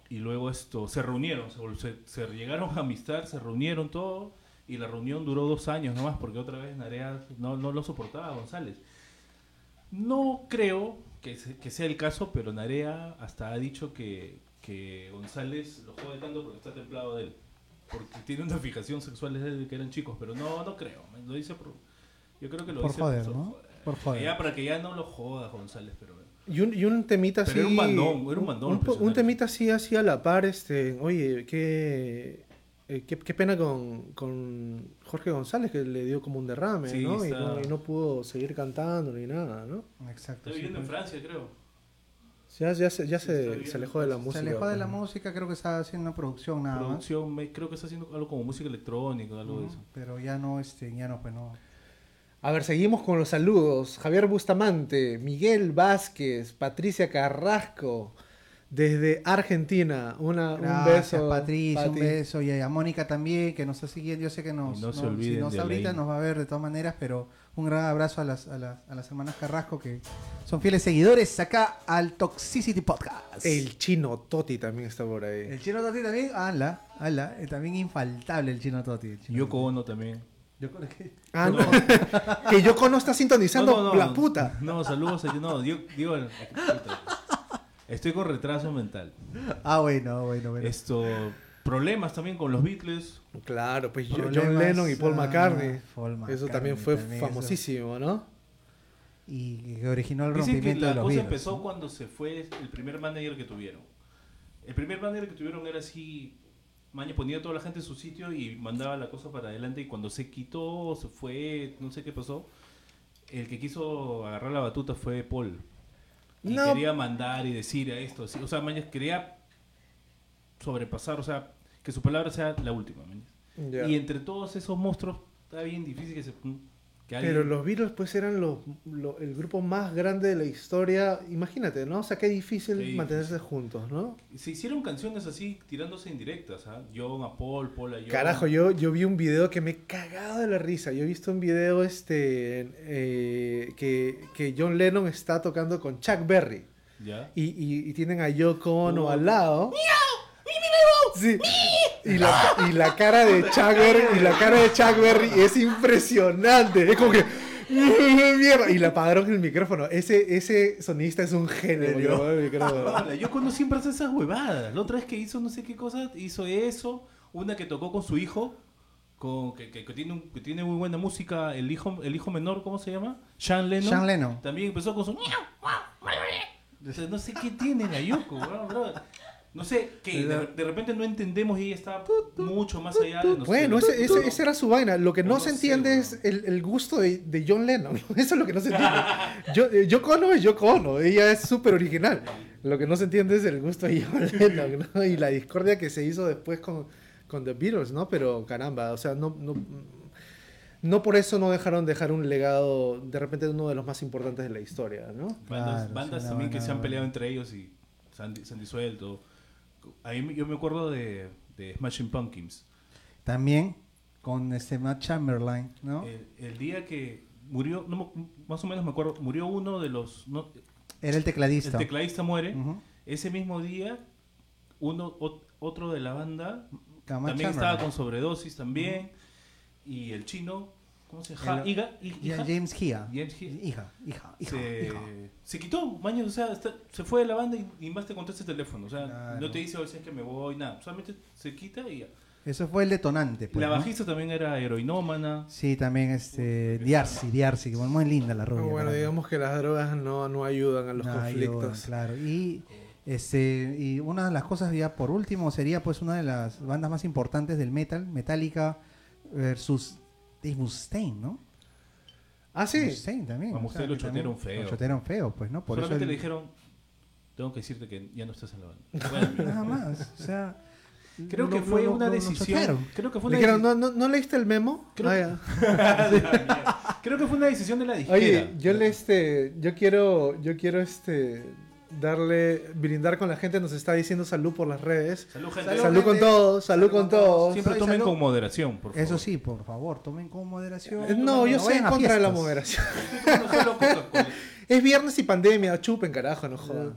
Y luego esto, se reunieron, se, se- se llegaron a amistad, se reunieron todo. Y la reunión duró dos años nomás porque otra vez Narea no, no lo soportaba González. No creo que, se- que sea el caso, pero Narea hasta ha dicho que, que González lo jode tanto porque está templado de él. Porque tiene una fijación sexual desde que eran chicos, pero no, no creo. me Lo dice por, yo creo que lo Por dice joder, por ¿no? Por joder. Ya para que ya no lo joda González, pero Y un, y un temita Pero así. era un mandón, era un mandón Un, impresionante. temita así, así a la par, este. Oye, que. Eh, qué, qué pena con, con Jorge González, que le dio como un derrame, Sí, ¿no? Y, está- no? y no pudo seguir cantando ni nada, ¿no? Exacto. Está sí, viviendo en pues. Francia, creo. Ya, ya, se, ya Sí, está se, se alejó de la Se música. alejó de la música, creo que estaba haciendo una producción nada más. Producción, me- creo que está haciendo algo como música electrónica, algo de eso. Pero ya no, este, ya no, pues no. A ver, seguimos con los saludos. Javier Bustamante, Miguel Vázquez, Patricia Carrasco, desde Argentina. Una, un Gracias, beso. Patricia, un beso. Y a Mónica también, que nos está siguiendo. Yo sé que nos. No se si nos ahorita nos va a ver de todas maneras, pero un gran abrazo a las, a, las, a las hermanas Carrasco que son fieles seguidores acá al Toxicity Podcast. El chino Toti también está por ahí. El chino Toti también, ala, ala, eh, también infaltable el chino Toti. el chino Yoko. Ono también. Yo con Ah, no. que Yoko no está sintonizando No, no, no. la puta. No, saludos. a- No, digo, digo estoy con retraso mental. Ah, bueno, bueno, bueno. Esto, problemas también con los Beatles. Claro, pues John Lennon y Paul ah, McCartney. Paul Eso McCartney también fue también, eso. famosísimo, ¿no? Y que originó el Dicen que rompimiento la de los cosa empezó ¿no? cuando se fue el primer manager que tuvieron. El primer manager que tuvieron era así, Maña ponía a toda la gente en su sitio y mandaba la cosa para adelante y cuando se quitó, se fue, no sé qué pasó, el que quiso agarrar la batuta fue Paul. Y No. quería mandar y decir a esto, así, o sea, Maña quería sobrepasar, o sea, que su palabra sea la última. Y entre todos esos monstruos, está bien difícil que se... Que alguien- Pero los Beatles pues eran los, el grupo más grande de la historia. Imagínate, ¿no? O sea, qué difícil mantenerse juntos, ¿no? Se hicieron canciones así, tirándose indirectas, ¿ah? John a Paul, Paul a John. Carajo, yo, yo vi un video que me he cagado de la risa. Yo he visto un video este eh, que, que John Lennon está tocando con Chuck Berry. ¿Ya? Y, y- y tienen a Yoko Ono Oh. al lado. Sí. Y la, y la cara de Chuck Berry, y la cara de Chuck Berry es impresionante. Es como que. Mierda. Y le apagaron el micrófono. Ese, ese sonista es un genio. yo cuando siempre hace esas huevadas. La otra vez que hizo no sé qué cosa, hizo eso. Una que tocó con su hijo, con, que, que- que tiene, un- que tiene muy buena música. El hijo, el hijo menor, ¿cómo se llama? Sean Lennon. Sean Lennon. También empezó con su... O sea, no sé qué tiene la Yoko, weón, bro. No sé, que de, de repente no entendemos y ella está mucho más allá de nosotros. Bueno, ese, ese- esa era su vaina. Lo que no, No se entiende es el, el gusto de, de John Lennon. Eso es lo que no se entiende. Yo, eh, Yoko Ono es Yoko Ono. Ella es súper original. Lo que no se entiende es el gusto de John Lennon, ¿no? Y la discordia que se hizo después con, con The Beatles, ¿no? Pero caramba, o sea, no, no, no por eso no dejaron dejar un legado, de repente, uno de los más importantes de la historia, ¿no? Bandas, Claro, bandas sí, también que se han peleado entre ellos y se han, se han disuelto. Ahí me- yo me acuerdo de, de Smashing Pumpkins. También con este Matt Chamberlain, ¿no? El, el día que murió, no más o menos me acuerdo, murió uno de los... no, Era el el tecladista. tecladista muere. Ujú. Ese mismo día, uno ot- otro de la banda Cama también estaba con sobredosis también. Y el chino, ¿cómo se llama? Iga, James Gia. James Gia. Hija, hija, hija, se, hija. se quitó, maño, o sea, está- se fue de la banda y, y más te contesta el teléfono. O sea, Claro. no te dice, oye, es que me voy, nada. Solamente se quita y ya. Eso fue el detonante. Pues, la ¿no? bajista también era heroinómana. Sí, también este Diarcy, Diarcy, que muy linda la rubia. bueno, caramba. digamos que las drogas no, no ayudan a los No, conflictos. ayuda, claro. Y este y una de las cosas ya por último sería pues una de las bandas más importantes del metal, Metallica versus Dave Mustaine, ¿no? Ah, sí. Mustaine también. A o Mustaine sea, lo chotearon feo. Lo chotearon feo, pues, ¿no? Por Solamente eso le dijeron, tengo que decirte que ya no estás en la banda. Bueno, nada más, o sea, creo que lo- fue lo- una lo- decisión. Creo que fue una dijeron, deci- ¿no, no, ¿no leíste el memo? Creo Ah. Creo que fue una decisión de la disquera. Oye, yo le este, yo quiero, yo quiero este darle, brindar con la gente, nos está diciendo salud por las redes. Salud, gente. Salud, Salud con todos, salud con todos. Siempre tomen salud. con moderación, por favor. Eso sí, por favor, tomen con moderación. Eh, No, yo soy vayan en contra de la moderación. No. Es viernes y pandemia, chupen carajo, no jodan.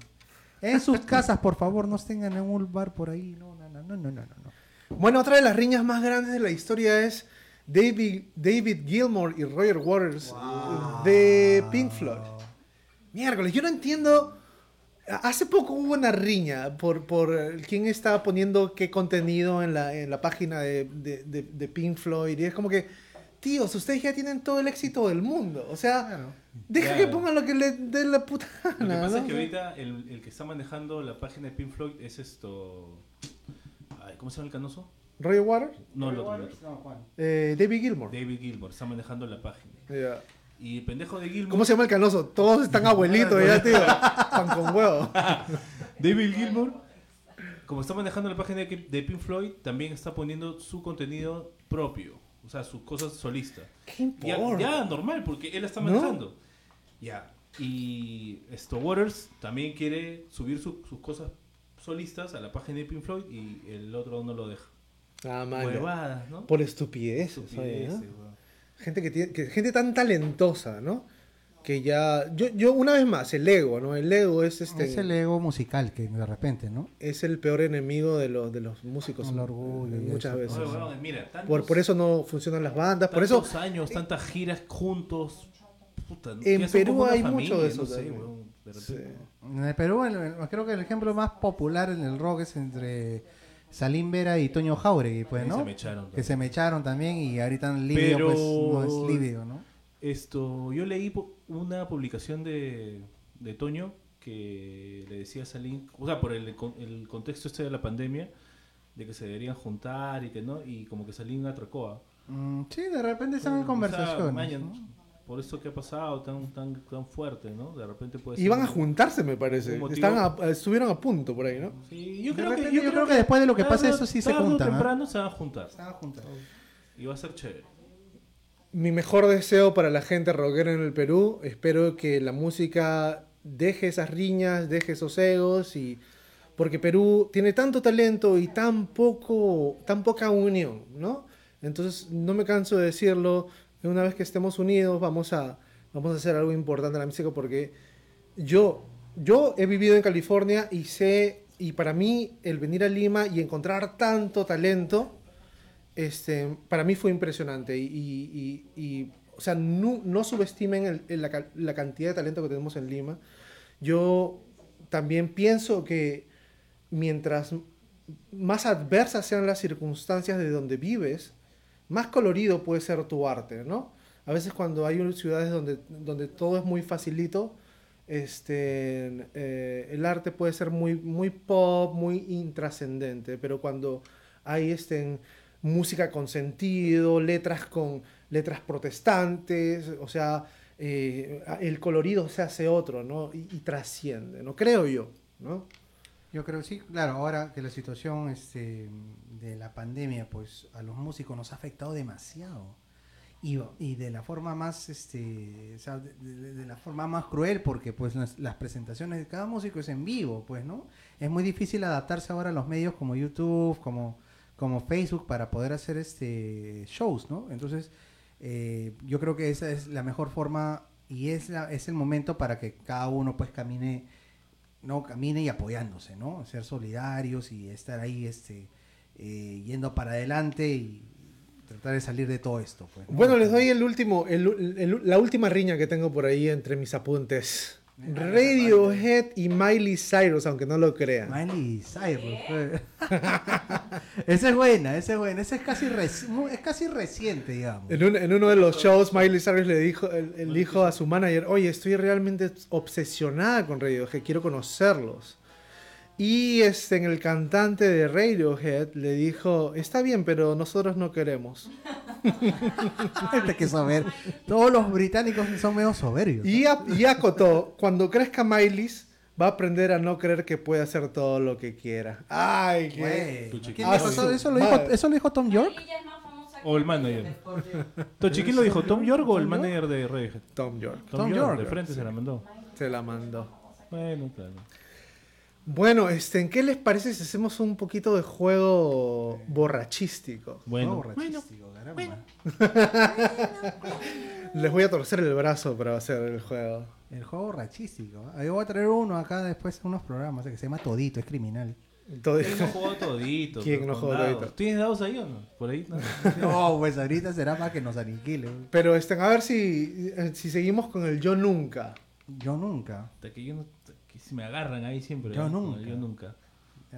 En sus casas, por favor, no estén en un bar por ahí. No, no, no, no, no, no. no. Bueno, otra de las riñas más grandes de la historia es David, David Gilmour y Roger Waters de Pink Floyd. Miércoles, yo no entiendo. Hace poco hubo una riña por, por eh, quién estaba poniendo qué contenido en la, en la página de, de- de- de Pink Floyd. Y es como que, tíos, ustedes ya tienen todo el éxito del mundo. O sea, Claro. deja Claro. que pongan lo que le dé la puta Lo que gana. pasa es que ahorita el, el que está manejando la página de Pink Floyd es esto. Ay, ¿Cómo se llama el canoso? ¿Roger Waters? No, el otro, el otro. No, Juan. Eh, David Gilmour. David Gilmour, está manejando la página. Ya. Y el pendejo de Gilmour. ¿Cómo se llama el canoso? Todos están abuelitos ya, tío. Pan con huevo. David Gilmour, como está manejando la página de, Pink Floyd, también está poniendo su contenido propio. O sea, sus cosas solistas. ¿Qué Ya, importa? ya, normal, porque él la está ¿No? manejando. Ya. Y esto Waters también quiere subir su- sus cosas solistas a la página de Pink Floyd y el otro no lo deja. Ah. Huevadas, ¿no? Por. Estupideces, weón. Gente que tiene, que, gente tan talentosa, ¿no? Que ya, yo, yo una vez más, el ego, ¿no? El ego es este, Es el ego musical que de repente, ¿no? es el peor enemigo de los, de los músicos. El orgullo muchas eso. veces. Oye, weón, mira, tantos, Por, por eso no funcionan las bandas, por eso tantos años, tantas giras juntos. Puta, En Perú hay familia, mucho de eso no sé, weón, de Sí. repente. En el Perú, el- el- creo que el ejemplo más popular en el rock es entre Salim Vera y Toño Jauregui, pues, ¿no? se me echaron que se me echaron también y ahorita Livio, Pero- pues, no es Livio, ¿no? Esto, yo leí una publicación de, de Toño que le decía a Salim, o sea, por el, el contexto este de la pandemia, de que se deberían juntar y que no, y como que Salim atracó a... Mm, sí, de repente están en O sea, conversaciones. Por eso que ha pasado tan tan tan fuerte, ¿no? De repente puede iban a un- juntarse, me parece. Están a- estuvieron a punto por ahí, ¿no? Sí, yo creo, que, repente yo creo que después de lo que pase tarde- eso sí se tarde o juntan, ¿ah? temprano se van a juntar. Estaban juntos. Y va a ser chévere. Mi mejor deseo para la gente rockera en el Perú, espero que la música deje esas riñas, deje esos egos y porque Perú tiene tanto talento y tan poco tan poca unión, ¿no? Entonces, no me canso de decirlo, que una vez que estemos unidos vamos a vamos a hacer algo importante en la música porque yo yo he vivido en California y sé y para mí el venir a Lima y encontrar tanto talento este, para mí fue impresionante y, y- y- y, o sea, no, no subestimen el- el- la, la cantidad de talento que tenemos en Lima. Yo también pienso que mientras más adversas sean las circunstancias de donde vives, más colorido puede ser tu arte, ¿no? A veces cuando hay ciudades donde, donde todo es muy facilito, este, eh, el arte puede ser muy, muy pop, muy intrascendente, pero cuando hay este, música con sentido, letras con letras protestantes, o sea, eh, el colorido se hace otro, ¿no? Y, y trasciende, ¿no? Creo yo, ¿no? Yo creo que sí, claro, ahora que la situación este, de la pandemia, pues a los músicos nos ha afectado demasiado. Y, de la forma más, este, de, la forma más cruel, porque pues las, las presentaciones de cada músico es en vivo, pues, ¿no? Es muy difícil adaptarse ahora a los medios como YouTube, como, como Facebook, para poder hacer este shows, ¿no? Entonces, eh, yo creo que esa es la mejor forma y es, la- es el momento para que cada uno pues camine no camine y apoyándose, ¿no? Ser solidarios y estar ahí este eh, yendo para adelante y tratar de salir de todo esto, pues. ¿no? Bueno, les doy el último, el- la última riña que tengo por ahí entre mis apuntes. Radiohead y Miley Cyrus, aunque no lo crean. Miley Cyrus. pues. esa es buena, esa es buena, esa es casi reci- es casi reciente, digamos. En, un- en uno de los shows, Miley Cyrus le dijo, el, el dijo a su manager, oye, estoy realmente obsesionada con Radiohead, quiero conocerlos. Y este, en el cantante de Radiohead le dijo, está bien, pero nosotros no queremos. Hay que saber, todos los británicos son medio soberbios. Y, a- y acotó, cuando crezca Miley, va a aprender a no creer que puede hacer todo lo que quiera. Ay, qué... Güey, Tu chiquito. ¿quién Ah, eso? su ¿Eso lo dijo. ¿Eso lo dijo Tom York? O el manager. después de- Tochi, ¿quién lo dijo? ¿Tom York o el manager de Radiohead? Tom York. Tom, Tom York, York. de frente se la mandó. Se la mandó. Bueno, claro. Bueno, este, ¿en qué les parece si hacemos un poquito de juego borrachístico? Bueno, No, borrachístico, caramba. Les voy a torcer el brazo para hacer el juego. El juego rachístico. ¿eh? Yo voy a traer uno acá después en unos programas que se llama Todito, es criminal. Todo- ¿quién no jugó todito? ¿Quién pero no jugó dados? todito? ¿Tienes dados ahí o no? Por ahí, ¿no? No, pues ahorita será para que nos aniquile. Pero este, a ver si, si seguimos con el yo nunca. Yo nunca. Hasta que yo no, me agarran ahí siempre. Yo ¿no? nunca. Yo nunca.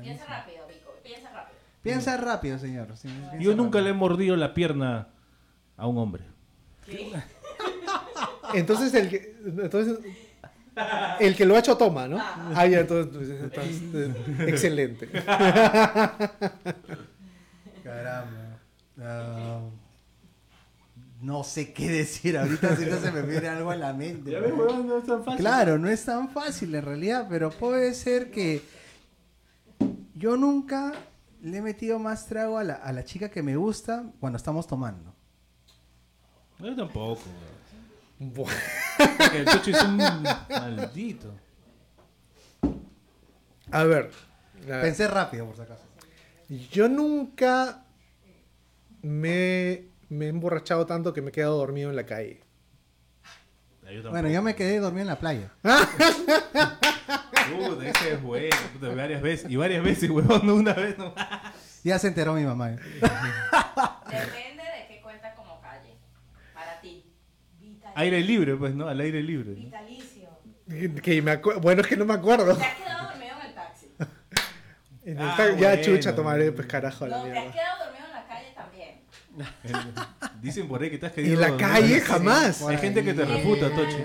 Piensa rápido, Vico, piensa rápido. Piensa rápido, señor. sí, piensa Yo nunca le he mordido la pierna a un hombre. ¿Qué? Entonces el que, entonces, el que lo ha hecho toma, ¿no? Ah, ya, entonces, entonces, excelente. Caramba. Ah, no sé qué decir ahorita si no se me viene algo a la mente. Ya no es tan fácil. Claro, no es tan fácil en realidad, pero puede ser que yo nunca le he metido más trago a la, a la chica que me gusta cuando estamos tomando. Yo tampoco, weón. Bueno, Porque el Chocho es un maldito. A ver. a ver. Pensé rápido, por si acaso. Yo nunca me, me he emborrachado tanto que me he quedado dormido en la calle. Yo. Bueno, yo me quedé dormido en la playa. Puta, ese es bueno. Puta, varias veces. Y varias veces, huevón, no una vez nomás. Ya se enteró mi mamá. ¿eh? Depende de qué cuenta como calle. Para ti. Aire libre, pues, ¿no? Al aire libre. ¿no? Vitalicio. Que me acu- bueno, es que no me acuerdo. Te has quedado dormido en el taxi. En el Ah, ta- ya bueno, chucha, tomaré pues carajo a la No, te has quedado dormido en la calle también. El- Dicen por ahí que te has En querido. la calle jamás. Hay gente que te refuta, En el- Tochi.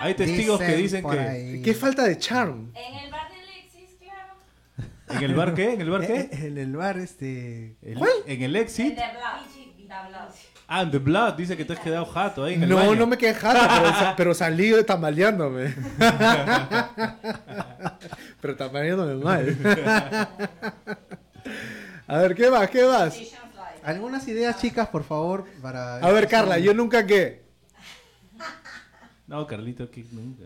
Hay testigos que dicen que. ahí. Qué falta de charm. en el bar de Alexis, claro. ¿En el bar qué? ¿En el bar Eh, qué? En el bar, este. El- ¿Cuál? En el exit. Ah, en The Blood. Dice que te has quedado jato ahí en el No, baño. no me quedé sa- pero salí tambaleándome. pero tambaleándome mal. A ver, ¿qué más? ¿Qué más? Algunas ideas, chicas, por favor, para. A ver, Carla, yo nunca qué. No, Carlito, que nunca.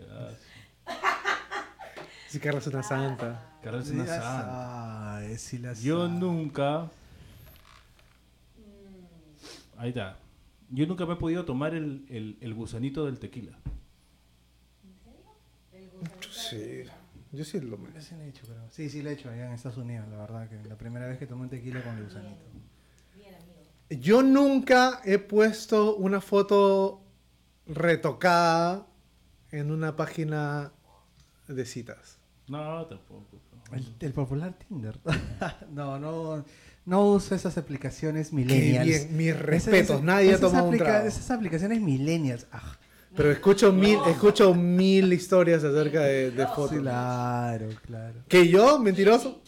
Sí, Carla es una santa. Carlos es una santa. Ay, sí las Yo sabe. nunca. Ahí está. Yo nunca me he podido tomar el, el, el gusanito del tequila. Sí, yo sí lo me. Sí, lo he hecho, creo. Sí, sí, lo he hecho allá en Estados Unidos, la verdad, que la primera vez que tomé un tequila con el gusanito. Yo nunca he puesto una foto retocada en una página de citas. No, tampoco. El, el popular Tinder. no, no, no uso esas aplicaciones Qué millennials. bien, mis respetos, esas- nadie ha esas tomado un trago. Esas aplicaciones millennials. Ah, Pero escucho mil, escucho mil historias acerca de, de fotos. claro, claro. ¿Que yo, mentiroso?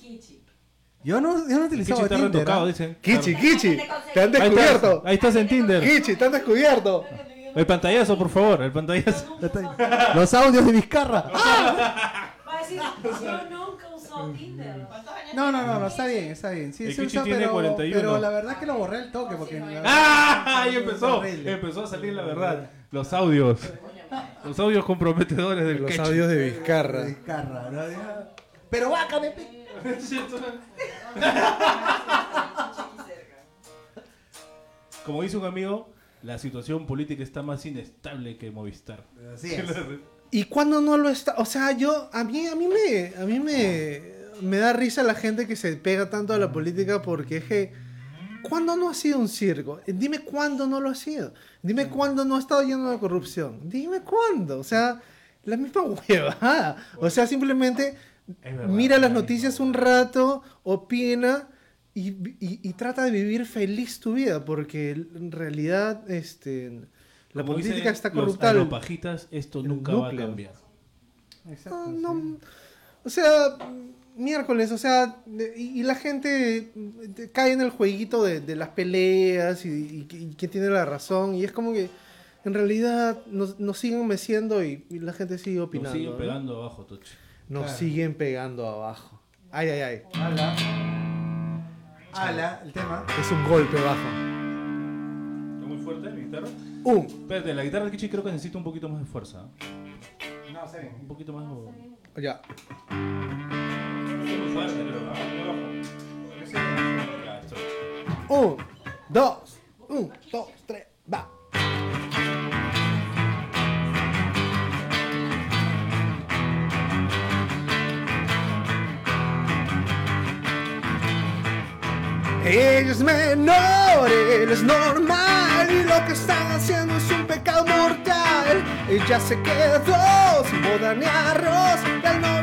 Yo no, yo no utilizaba Kichi Tinder. retocado, ¿ah? dicen. Kichi, Kichi, te han Ahí descubierto. estás, ahí estás en Tinder. Kichi, te han descubierto. El pantallazo, por favor, el pantallazo. Los audios de Vizcarra. Va a decir, yo nunca usado Tinder. No, no, no, no, está bien, está bien. Sí, El se Kichi usa, tiene pero, 41. pero la verdad es que lo borré al toque porque... la verdad- ¡Ah! Ahí empezó. Empezó a salir la verdad. Los audios. Los audios comprometedores del Los audios de Vizcarra. Vizcarra, ¿no? Pero vaca, me pe- Como dice un amigo, la situación política está más inestable que Movistar. Así es. ¿Y cuando no lo está? O sea, yo, a mí, a mí me, a mí me, me da risa la gente que se pega tanto a la política porque es que, ¿cuándo no ha sido un circo? Dime cuándo no lo ha sido. Dime cuándo no ha estado lleno de corrupción. Dime cuándo. O sea, la misma huevada. O sea, simplemente verdad, mira las noticias un rato, opina y, y- y trata de vivir feliz tu vida porque en realidad, este... La Como política dicen está los corrupta. al- aeropajitas, esto nunca va a cambiar. Exacto, No, no, o sea, miércoles, o sea, y, y la gente cae en el jueguito de, de las peleas y, y, y quién tiene la razón, y es como que en realidad nos, nos siguen meciendo y, y la gente sigue Nos opinando. sigue ¿no? pegando abajo, Tochi. Nos Claro. siguen pegando abajo. Ay, ay, ay. Ala. Ala, el tema. Es un golpe bajo. ¿Está muy fuerte mi guitarra? Un. Espérate, la guitarra del Kichi creo que necesita un poquito más de fuerza. ¿eh? No, bien. Un poquito más. o- Ya. Muy fuerte, creo. Un, dos, un, dos, tres, Ella es menor, él es normal y lo que están haciendo es un pecado mortal. Ella se quedó sin boda ni arroz, al novio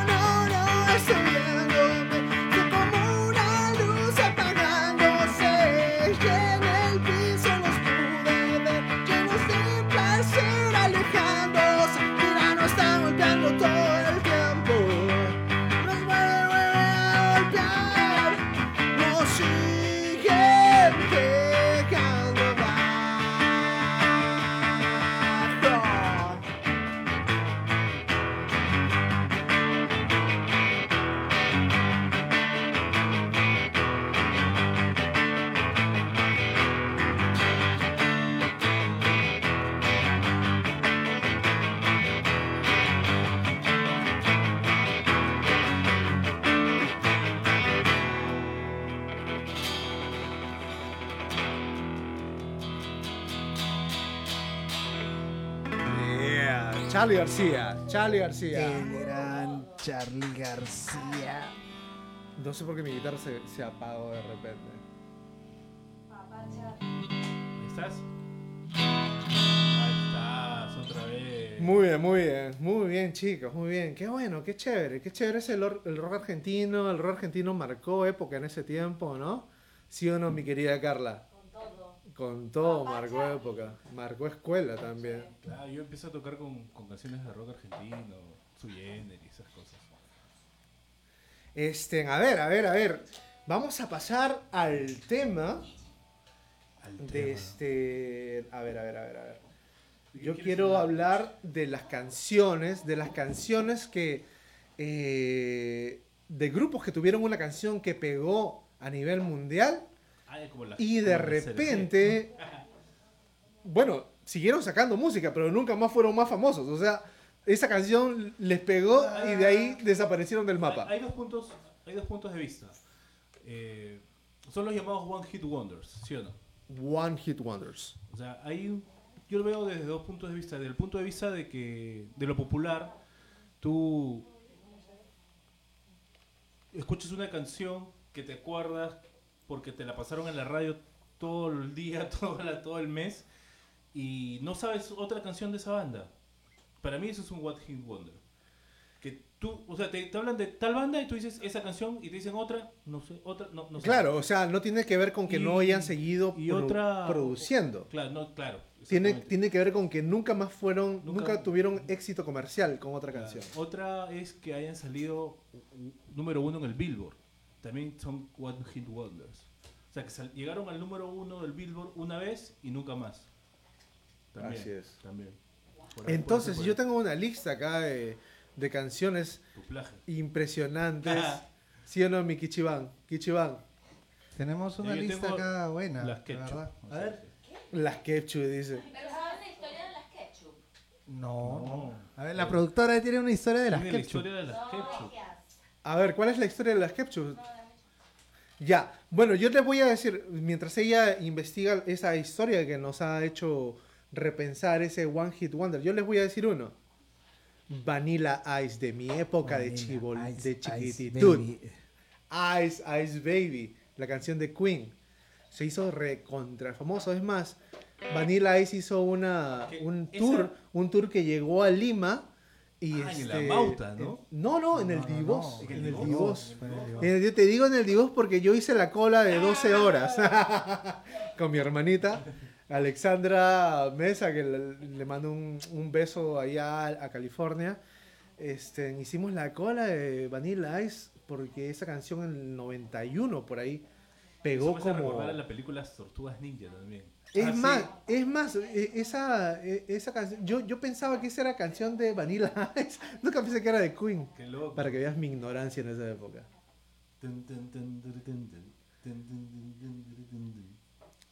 García, Charlie García. El gran Charlie García. No sé por qué mi guitarra se, se apagó de repente. ¿Ahí estás? Ahí estás, otra vez. Muy bien, muy bien, muy bien chicos, muy bien. Qué bueno, qué chévere, qué chévere es el, el rock argentino. El rock argentino marcó época en ese tiempo, ¿no? ¿Sí o no, mi querida Carla? Con todo. Marcó época. Marcó escuela también. Claro, yo empecé a tocar con, con canciones de rock argentino, Generis y esas cosas. Este, a ver, a ver, a ver. Vamos a pasar al tema Al de tema. este. A ver, a ver, a ver, a ver. ¿De qué Yo quiero hablar de las canciones, de las canciones que. eh, de grupos que tuvieron una canción que pegó a nivel mundial Ah, como la- y de repente. Bueno, siguieron sacando música, pero nunca más fueron más famosos. O sea, esa canción les pegó y de ahí desaparecieron del mapa. Hay, hay dos puntos, hay dos puntos de vista. Eh, son los llamados One Hit Wonders, ¿sí o no? One Hit Wonders. O sea, hay yo lo veo desde dos puntos de vista. Desde el punto de vista de que de lo popular, tú escuchas una canción que te acuerdas porque te la pasaron en la radio todo el día, todo, la- todo el mes y no sabes otra canción de esa banda. Para mí eso es un One Hit Wonder. Que tú, o sea, te, te hablan de tal banda y tú dices esa canción y te dicen otra, no sé, otra, no, no sé. Claro, o sea, no tiene que ver con que Y- no hayan seguido y produ- otra- produciendo. Claro, no, claro. Tiene, tiene que ver con que nunca más fueron, Nunca- nunca, tuvieron éxito comercial con otra Claro. canción. Otra es que hayan salido número uno en el Billboard. También son One Hit Wonders. O sea, que sal- llegaron al número uno del Billboard una vez y nunca más. También, Así es. También. Por ahí Entonces, yo tengo una lista acá de, de canciones impresionantes. ¿Sí o no, mi Kichiban? Kichiban. Tenemos una Yo lista acá buena. Las la ketchup. O A ver. Las Ketchu, dice. Pero ¿sabes la historia de las ketchup? No, No. no. A ver, la productora tiene una historia de las Tiene la ketchup. historia de las ketchup. A ver, ¿cuál es la historia de las Ketchup? Ya, bueno, yo les voy a decir, mientras ella investiga esa historia que nos ha hecho repensar ese One Hit Wonder, yo les voy a decir uno. Vanilla Ice, de mi época de, chivol, Ice, de Ice chiquititud. Baby. Ice, Ice Baby, la canción de Queen. Se hizo recontra famoso. Es más, Vanilla Ice hizo una, un esa- tour, un tour que llegó a Lima. Y Ah, en la este, Mauta, ¿no? en- no, no, en el Divos. en el Divos. Eh, Yo te digo en el Divos porque yo hice la cola de 12 horas con mi hermanita Alexandra Mesa, que le, le mando un, un beso allá a, a California. Este, hicimos la cola de Vanilla Ice porque esa canción en el 91 por ahí pegó Eso me hace como... recordar a la película Tortugas Ninja también. Es más, es más, esa, esa canción, yo, yo pensaba que esa era canción de Vanilla Ice, nunca pensé que era de Queen. Qué loco. Para que veas mi ignorancia en esa época.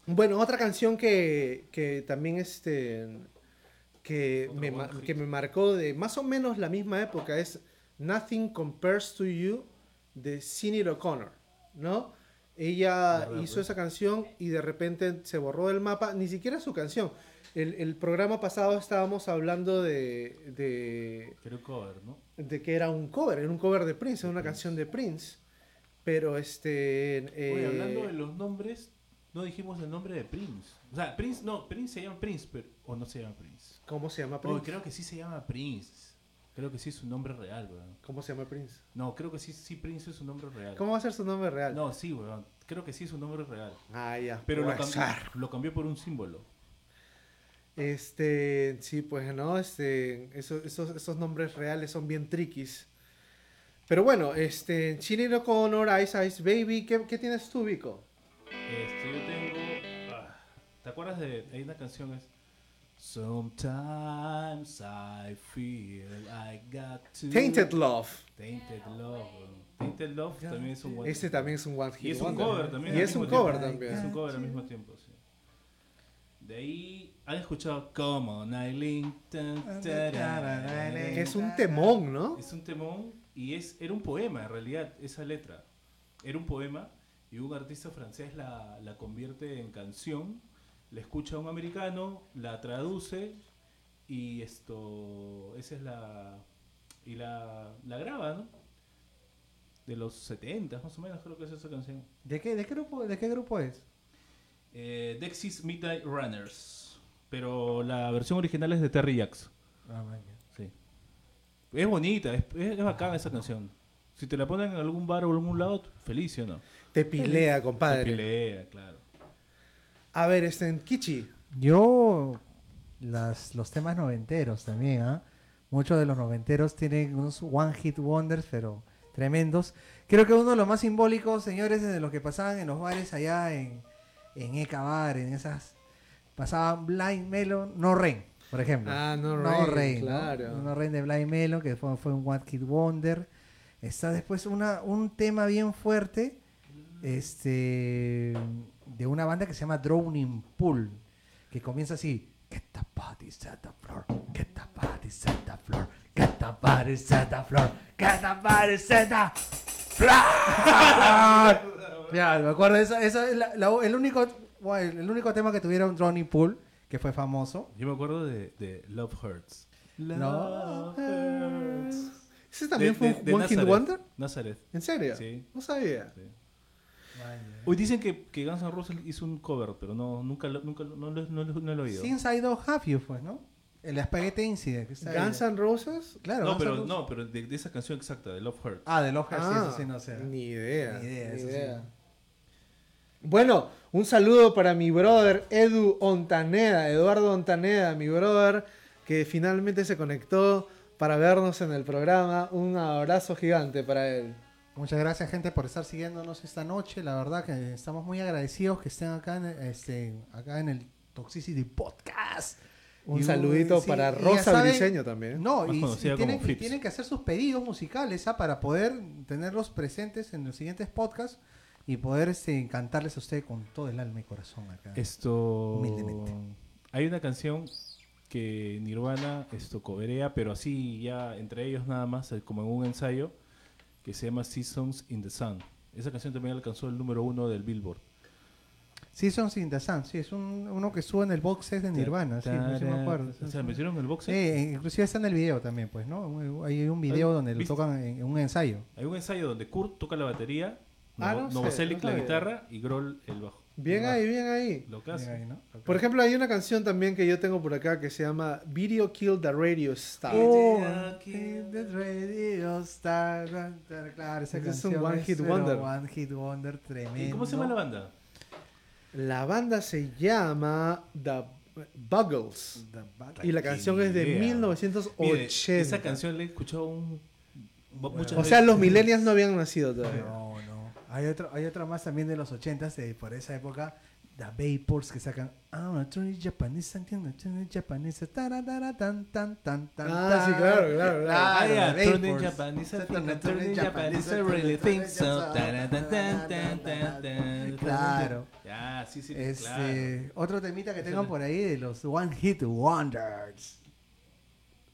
Bueno, otra canción que, que también este que me, que me, marcó de más o menos la misma época es Nothing Compares to You de Sinead O'Connor, ¿no? Ella Verdad, hizo pues. esa canción y de repente se borró del mapa, ni siquiera su canción. El, el programa pasado estábamos hablando de, de, era un cover, ¿no? de que era un cover, era un cover de Prince, era una Prince. canción de Prince. Pero este... Oye, eh, hablando de los nombres, no dijimos el nombre de Prince. O sea, Prince, no, Prince se llama Prince, pero, o no se llama Prince. ¿Cómo se llama Oh, Prince? creo que sí se llama Prince. Creo que sí es su nombre real, weón. ¿Cómo se llama Prince? No, creo que sí, sí Prince es su nombre real. ¿Cómo va a ser su nombre real? No, sí, weón. Creo que sí es su nombre real. Ah, ya. Pero lo cambió, lo cambió por un símbolo. Este, sí, pues no, este, esos, esos, esos nombres reales son bien triquis. Pero bueno, este, Sinead O'Connor, Ice Ice Baby, ¿qué, qué tienes tú, Vico? Este, yo tengo. ah, ¿Te acuerdas de. Hay una canción es. Sometimes I feel I got to. Tainted Love. Tainted Love. Tainted Love también es un one- Este también es un One Hit Y es un cover también. Y es un cover también. Es un cover al mismo tiempo, sí. De ahí. ¿Han escuchado Come on, Eileen? Es un temón, ¿no? Es un temón y es, era un poema en realidad, esa letra. Era un poema y un artista francés la, la convierte en canción, la escucha a un americano, la traduce y esto, esa es la, y la, la graba, ¿no? De los 70 más o menos creo que es esa canción. ¿De qué, de qué grupo, de qué grupo es? Eh, Dexys Midnight Runners, pero la versión original es de Terry Jacks. Sí. Es bonita, es, es, es bacana esa canción. Si te la ponen en algún bar o en algún lado, feliz, ¿sí o no? Te pilea, Te compadre. pelea, claro. A ver, este, en Kichi. Yo, las, los temas noventeros también, ¿ah? Muchos de los noventeros tienen unos one hit wonders, pero tremendos. Creo que uno de los más simbólicos, señores, de los que pasaban en los bares allá en, en Eka Bar, en esas, pasaban Blind Melon, No Rain, por ejemplo. Ah, No No Rain, Rain, ¿no? claro. No Rain de Blind Melon, que fue, fue un One Hit Wonder. Está después una, un tema bien fuerte este de una banda que se llama Drowning Pool, que comienza así. Get the bodies at the floor, get the bodies at the floor, get the bodies at the floor, get the bodies at the floor. ya, me acuerdo, esa, esa es la- la- el, único, el único tema que tuvieron Drowning Pool, que fue famoso. Yo me acuerdo de, de Love Hurts. Love Hurts. ¿Ese también De- fue de- un Hit. Wonder? Nazareth. ¿En serio? Sí. No sabía. sí. Hoy dicen que, que Guns N' Roses hizo un cover, pero no, nunca, lo- nunca lo- no, lo- no, lo- no lo he oído. Since I Don't Have You fue, ¿no? El Spaghetti Incident. que está ahí. Guns N' Roses. Claro, no, Guns N' pero, Roses. no, pero de, de esa canción exacta, de Love Hurts. Ah, de Love Hearts, sí, Ah, eso sí, no sé. Ni idea. Ni idea, ni eso sí. idea. Bueno, un saludo para mi brother Edu Ontaneda, Eduardo Ontaneda, mi brother, que finalmente se conectó para vernos en el programa. Un abrazo gigante para él. Muchas gracias, gente, por estar siguiéndonos esta noche. La verdad que estamos muy agradecidos que estén acá en, este, acá en el Toxicity Podcast. Un Y, saludito sí, para Rosa saben- Briseño también. No, Más y, tienen, y que hacer sus pedidos musicales ¿ah? para poder tenerlos presentes en los siguientes podcasts y poder este, cantarles a ustedes con todo el alma y corazón acá. Esto. Humildemente. Hay una canción que Nirvana esto coverea, pero así ya entre ellos nada más, eh, como en un ensayo, que se llama Seasons in the Sun. Esa canción también alcanzó el número uno del Billboard. Seasons in the Sun, sí, es un, uno que sube en el box set de Nirvana, sí, sí me acuerdo. O sea, metieron en el box set. inclusive está en el video también, pues, ¿no? Hay un video donde lo tocan en, en un ensayo. Hay un ensayo donde Kurt toca la batería, Ah, no sé, no la guitarra y Grohl el bajo. Bien ahí, bien ahí. Lo que hace. Ahí, ¿no? Por ejemplo, hay una canción también que yo tengo por acá que se llama Video Kill the Radio Star. Oh, Keep the radio star, claro, esa Ese es un canción one hit wonder. One hit wonder tremendo. ¿Y cómo se llama la banda? La banda se llama The Buggles. Y la canción es de idea. Mire, 1980. esa canción la he escuchado un, muchas O sea, veces. los millennials no habían nacido todavía. No. Hay otro, hay otra más también de los 80s, de por esa época, The Vapors que sacan Ah, una Tony Japanese, entiendo, Tony Japanese, taratara, tan, tan, tan, tan, Ah, sí, tan. claro, claro, claro. Ah, yeah. Japanese, Japanese, really think so. Tan, tan, tan, tan, tan, tan. Claro. Ya, sí, sí, claro. Este, Otro temita que tengan por ahí de los One Hit Wonders.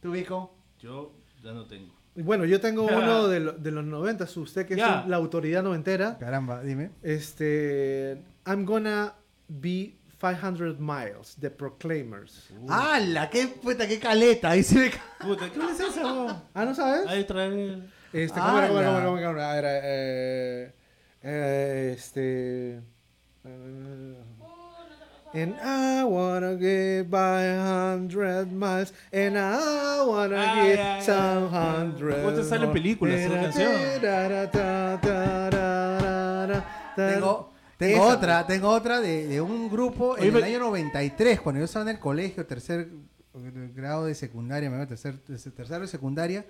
¿Tú, Vico? Yo ya no tengo. Bueno, yo tengo uno de, lo- de los 90, usted que Ya. es la autoridad noventera. Caramba, dime. Este, I'm gonna be 500 miles, The Proclaimers. ¡Hala! ¡Qué puta, qué caleta! Ahí se ve. Puta, ¿qué es weón? Ah, ¿no sabes? Ahí otra vez. Este, ¿cómo era, cómo era, ¡Hala! cómo era, cómo era? A ver, eh, eh, este... eh, And I wanna get by a hundred miles, and I wanna Ah, get some hundred. ¿Cómo te sale en películas esa canción? Tengo, tengo Esa. otra, tengo otra de, de un grupo Oye, en el año 93, cuando yo estaba en el colegio, tercer grado de secundaria, me tercer, tercer- tercero de secundaria,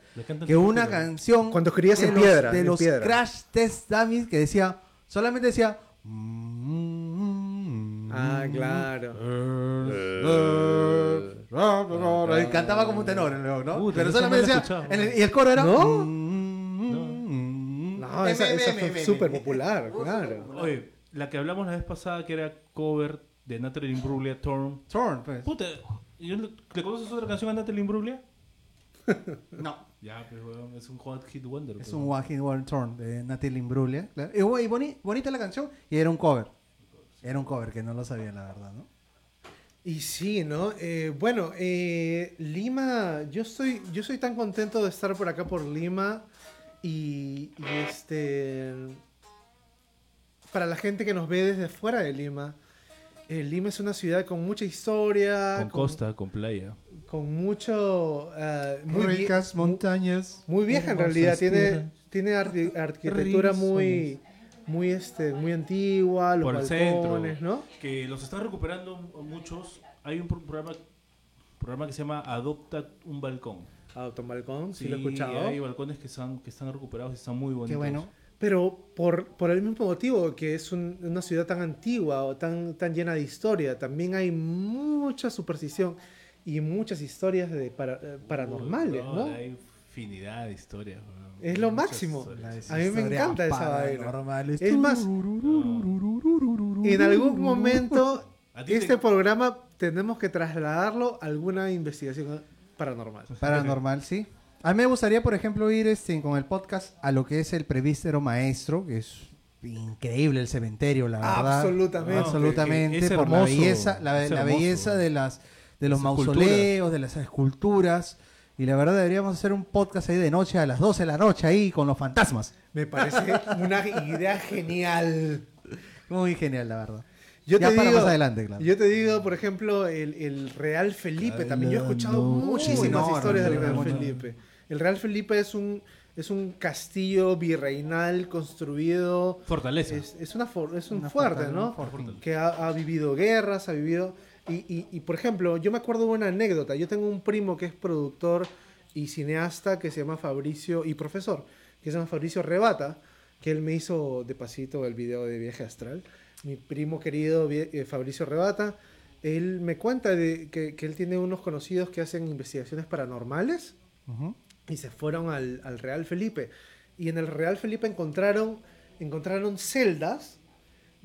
que una película. canción Cuando escribías de en los, piedra, de en los piedra. Crash Test Dummies que decía, solamente decía... Ah, claro. Y cantaba como un tenor, ¿no? Puta, Pero la he decía... escuchado. en el- y el coro era... ¿No? No, No, esa, esa fue súper popular, claro. Oye, la que hablamos la vez pasada que era cover de Natalie Imbruglia, Torn. Torn, pues. Puta, ¿y ¿le le conoces otra canción a Natalie Imbruglia? No. Ya, pues, weón, es un hot hit wonder. Es pero- un One Hit Wonder Torn de Natalie Imbruglia. claro. Y, bu- y boni- bonita la canción y era un cover. Era un cover que no lo sabía, la verdad, ¿no? Y sí, ¿no? Eh, bueno, eh, Lima, yo estoy, yo soy tan contento de estar por acá por Lima y, y este, para la gente que nos ve desde fuera de Lima, eh, Lima es una ciudad con mucha historia, Con costa, con playa. con mucho, muy, Ricas montañas. muy vieja en realidad, tiene, tiene arqui- arquitectura muy, muy, este, muy antigua, los Por el balcones, centro. ¿no? Que los están recuperando muchos. Hay un pro- programa, programa que se llama Adopta un balcón. Auto balcón, sí, lo he escuchado. Hay balcones que están, que están recuperados y están muy bonitos. Qué bueno. Pero por, por el mismo motivo que es un- una ciudad tan antigua o tan, tan llena de historia, también hay mucha superstición y muchas historias de para- eh, paranormales, Uy, ¿no? Hay infinidad de historias. Es lo Muchas máximo. historias. A mí me encanta esa vaina. Es más, En algún momento, te- este programa tenemos que trasladarlo a alguna investigación paranormal. Paranormal, sí. A mí me gustaría, por ejemplo, ir este, con el podcast a lo que es el prevístero maestro, que es increíble el cementerio, la verdad. Absolutamente. Absolutamente, Es por la belleza, la, belleza de las de los mausoleos, de las esculturas. Y la verdad deberíamos hacer un podcast ahí de noche a las 12 de la noche ahí con los fantasmas. Me parece una idea genial. Muy genial, la verdad. Yo ya te para digo, más adelante, claro. Yo te digo, por ejemplo, el, el Real Felipe también. Yo he escuchado no. muchísimas No, historias no, del Real no, no. Felipe. El Real Felipe es un, es un castillo virreinal construido. Fortaleza. Es, es una for- es un Una fuerte, fortaleza, ¿no? Que ha, ha vivido guerras, ha vivido. Y, y- y, por ejemplo, yo me acuerdo de una anécdota. Yo tengo un primo que es productor y cineasta que se llama Fabricio, y profesor, que se llama Fabricio Rebata, que él me hizo de pasito el video de Viaje Astral. Mi primo querido eh, Fabricio Rebata, él me cuenta de que, que él tiene unos conocidos que hacen investigaciones paranormales Ujú. y se fueron al, al Real Felipe. Y en el Real Felipe encontraron, encontraron celdas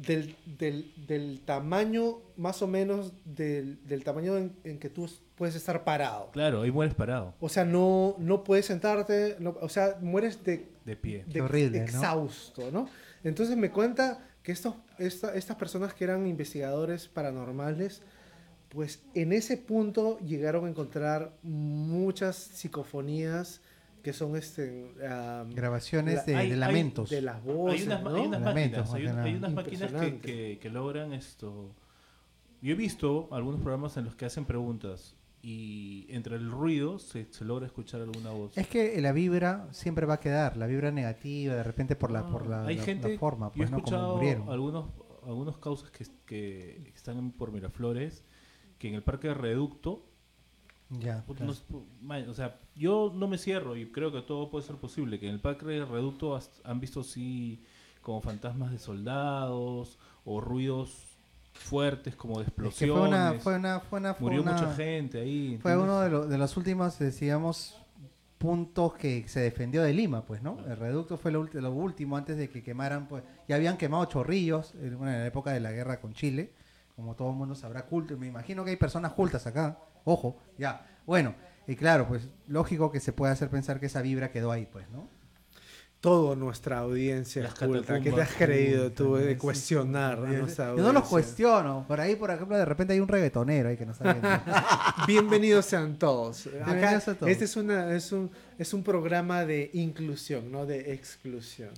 del, del- del tamaño, más o menos, del, del tamaño en, en que tú puedes estar parado. Claro, ahí mueres parado, O sea, no, no puedes sentarte, no- o sea, mueres de, de pie. de horrible, ¿no? exhausto, ¿no? Entonces me cuenta que estos, esta- estas personas que eran investigadores paranormales, pues en ese punto llegaron a encontrar muchas psicofonías que son este am, Grabaciones La- de, hay- de hay- lamentos. de las voces, hay unas, ¿no? hay unas Lamentos, máquinas, hay, hay unas máquinas que, que- que logran esto. Yo he visto algunos programas en los que hacen preguntas y entre el ruido se, se logra escuchar alguna voz. Es que la vibra siempre va a quedar, la vibra negativa, de repente por la, por la, Hay la- gente, la forma, yo he pues no como escuchado murieron. algunos, algunos causas que, que están por Miraflores, que en el parque de Reducto, Ya, claro. no o sea, yo no me cierro y creo que todo puede ser posible, que en el de Reducto has- han visto sí como fantasmas de soldados o ruidos fuertes como de Es que explosiones. fue una, fue una, fue una, fue Murió una- mucha gente ahí. Fue uno de, los de los últimos, decíamos, puntos que se defendió de Lima, pues, ¿no? El reducto fue lo, lo último antes de que quemaran, pues, ya habían quemado Chorrillos en, bueno, en la época de la guerra con Chile, como todo el mundo sabrá culto, me imagino que hay personas cultas acá, ojo, ya, bueno, y claro, pues, lógico que se puede hacer pensar que esa vibra quedó ahí, pues, ¿no? Toda nuestra audiencia Las es culta. ¿Qué te has creído tú de Sí, cuestionar a Yo, nuestra yo no los cuestiono, por ahí, por ejemplo, de repente hay un reggaetonero ahí que no sabe. Bienvenidos sean todos. Acá, Bienvenidos a todos. Este es, una, es, un, es un programa de inclusión, no de exclusión.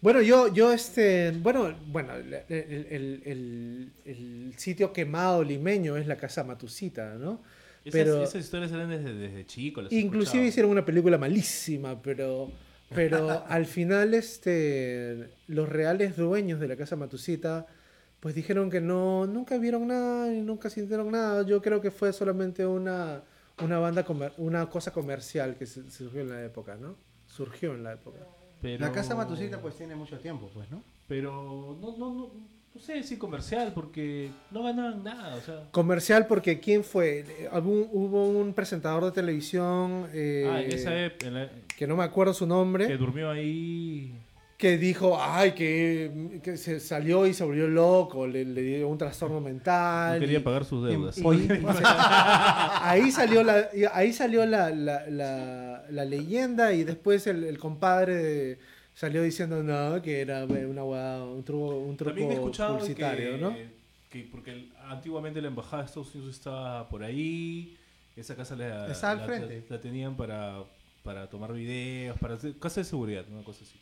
Bueno, yo, yo este, bueno, bueno, el, el- el- el- el sitio quemado limeño es la casa Matusita, ¿no? Pero- esas historias eran desde, desde chico. las Inclusive hicieron una película malísima, pero, pero al final este, los reales dueños de la casa Matusita pues dijeron que no, nunca vieron nada y nunca sintieron nada. Yo creo que fue solamente una, una banda, comer- una cosa comercial que se- surgió en la época, ¿no? Surgió en la época. Pero- La casa Matusita, pues, tiene mucho tiempo, pues, ¿no? Pero no, no, no, no sé si comercial, porque no ganaban nada. O sea, Comercial porque ¿quién fue? Algún- hubo un presentador de televisión eh, ah, esa en la- que no me acuerdo su nombre. que durmió ahí. que dijo, ay, que, que se salió y se volvió loco, le, le dio un trastorno mental. No quería y- pagar sus deudas. y- y- ahí salió la, ahí salió la, la, la- la leyenda y después el, el compadre de- salió diciendo no, que era una un truco, un truco También he escuchado publicitario, que, ¿no? que porque antiguamente la embajada de Estados Unidos estaba por ahí, esa casa la, Está al la- frente. la- la tenían para, para tomar videos, para hacer casa de seguridad, una cosa así.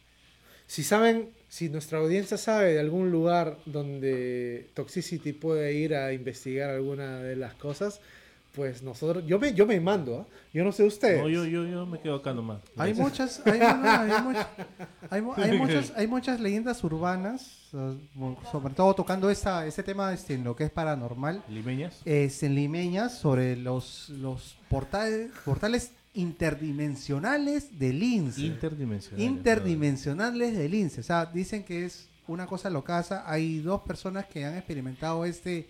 Si saben, si nuestra audiencia sabe de algún lugar donde Toxicity puede ir a investigar alguna de las cosas, pues nosotros, yo me, yo me mando, ¿ah? yo no sé ustedes. No, yo, yo, yo me quedo acá nomás. Hay muchas, hay, no, no, hay muchas, hay, mu- hay muchas, hay muchas leyendas urbanas, sobre todo tocando esta, este tema este, en lo que es paranormal, Limeñas. es en limeñas sobre los, los portales, portales interdimensionales del INSE. Interdimensionales. interdimensionales del INSE. O sea, dicen que es una cosa locaza. Hay dos personas que han experimentado este,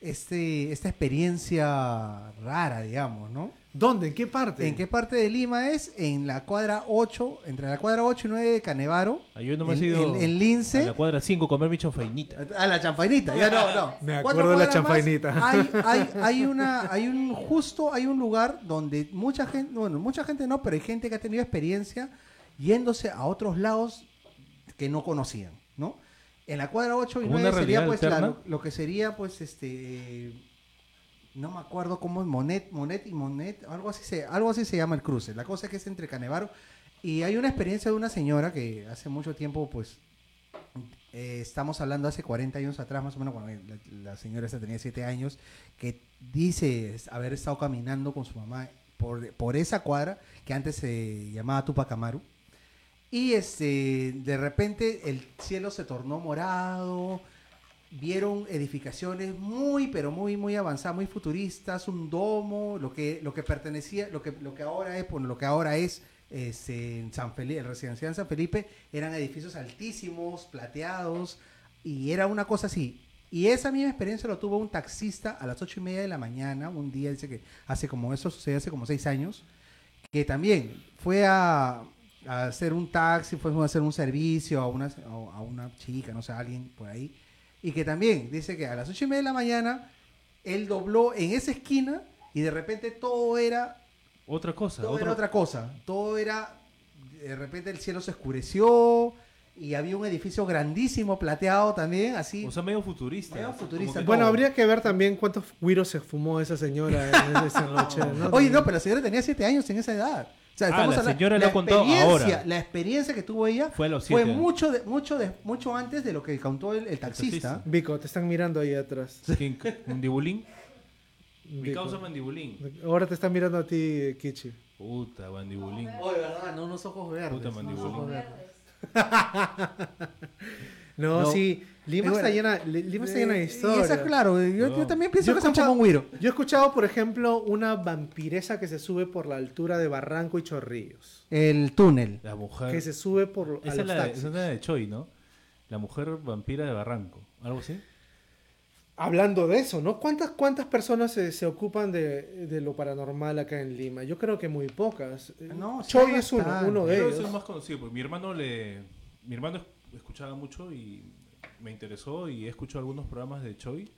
este, esta experiencia rara, digamos, ¿no? ¿Dónde? ¿En qué parte? ¿En qué parte de Lima es? En la cuadra 8, entre la cuadra 8 y 9 de Canevaro. Ah, yo no me he en, ido en- en Lince. a la cuadra 5 comer mi chanfainita. A la champainita, ya no, no. Me acuerdo de la champainita. Hay, hay, hay una, hay un, justo hay un lugar donde mucha gente, bueno, mucha gente no, pero hay gente que ha tenido experiencia yéndose a otros lados que no conocían, ¿no? En la cuadra 8 y Como 9 una sería pues la- lo que sería pues este no me acuerdo cómo es Monet, Monet y Monet, algo así se, algo así se llama el cruce. La cosa es que es entre Canevaro y hay una experiencia de una señora que hace mucho tiempo pues eh, estamos hablando hace 40 años atrás, más o menos, cuando la, la señora esta tenía 7 años, que dice haber estado caminando con su mamá por, por esa cuadra que antes se llamaba Tupac Amaru. Y este, de repente el cielo se tornó morado, vieron edificaciones muy, pero muy, muy avanzadas, muy futuristas, un domo, lo que, lo que pertenecía, lo que, lo que ahora es, bueno, lo que ahora es este, en San Felipe, el residencial en San Felipe, eran edificios altísimos, plateados, y era una cosa así. Y esa misma experiencia lo tuvo un taxista a las ocho y media de la mañana, un día, dice que hace como eso sucedió hace como seis años, que también fue a, a hacer un taxi, fue a hacer un servicio a una, a una chica, no sé, a alguien por ahí, y que también dice que a las ocho y media de la mañana él dobló en esa esquina y de repente todo era Otra cosa. todo otro- era otra cosa. Todo era. De repente el cielo se oscureció y había un edificio grandísimo, plateado también, así. O sea, medio futurista. Medio Bueno, todo. habría que ver también cuántos güiros se fumó esa señora en esa noche. ¿no? Oye, no, pero la señora tenía siete años en esa edad. O sea, Ah, la hablando- señora lo ha contado experiencia- ahora. La experiencia que tuvo ella Fue los mucho, de, mucho, de, mucho antes de lo que contó el, el taxista. Vico, te están mirando ahí atrás. ¿Mandibulín? Mi Vico. causa mandibulín. Ahora te están mirando a ti, Kichi. Puta, mandibulín. Oye, verdad, no unos ojos verdes. Puta mandibulín. No. sí. Lima, está llena, Li- Lima está llena de Eh, historias. Y esa, claro, yo, yo también pienso Yo he que como un. Yo he escuchado, por ejemplo, una vampiresa que se sube por la altura de Barranco y Chorrillos. El túnel. La mujer. Que se sube por a Esa es los la, de- taxis. esa es la de Choi, ¿no? La mujer vampira de Barranco. ¿Algo así? Hablando de eso, ¿no? ¿Cuántas, cuántas personas se, se ocupan de, de lo paranormal acá en Lima? Yo creo que muy pocas. No, Choi es uno, uno de ellos. ese es más conocido, porque mi hermano le. Mi hermano es- escuchaba mucho y me interesó y he escuchado algunos programas de Choi.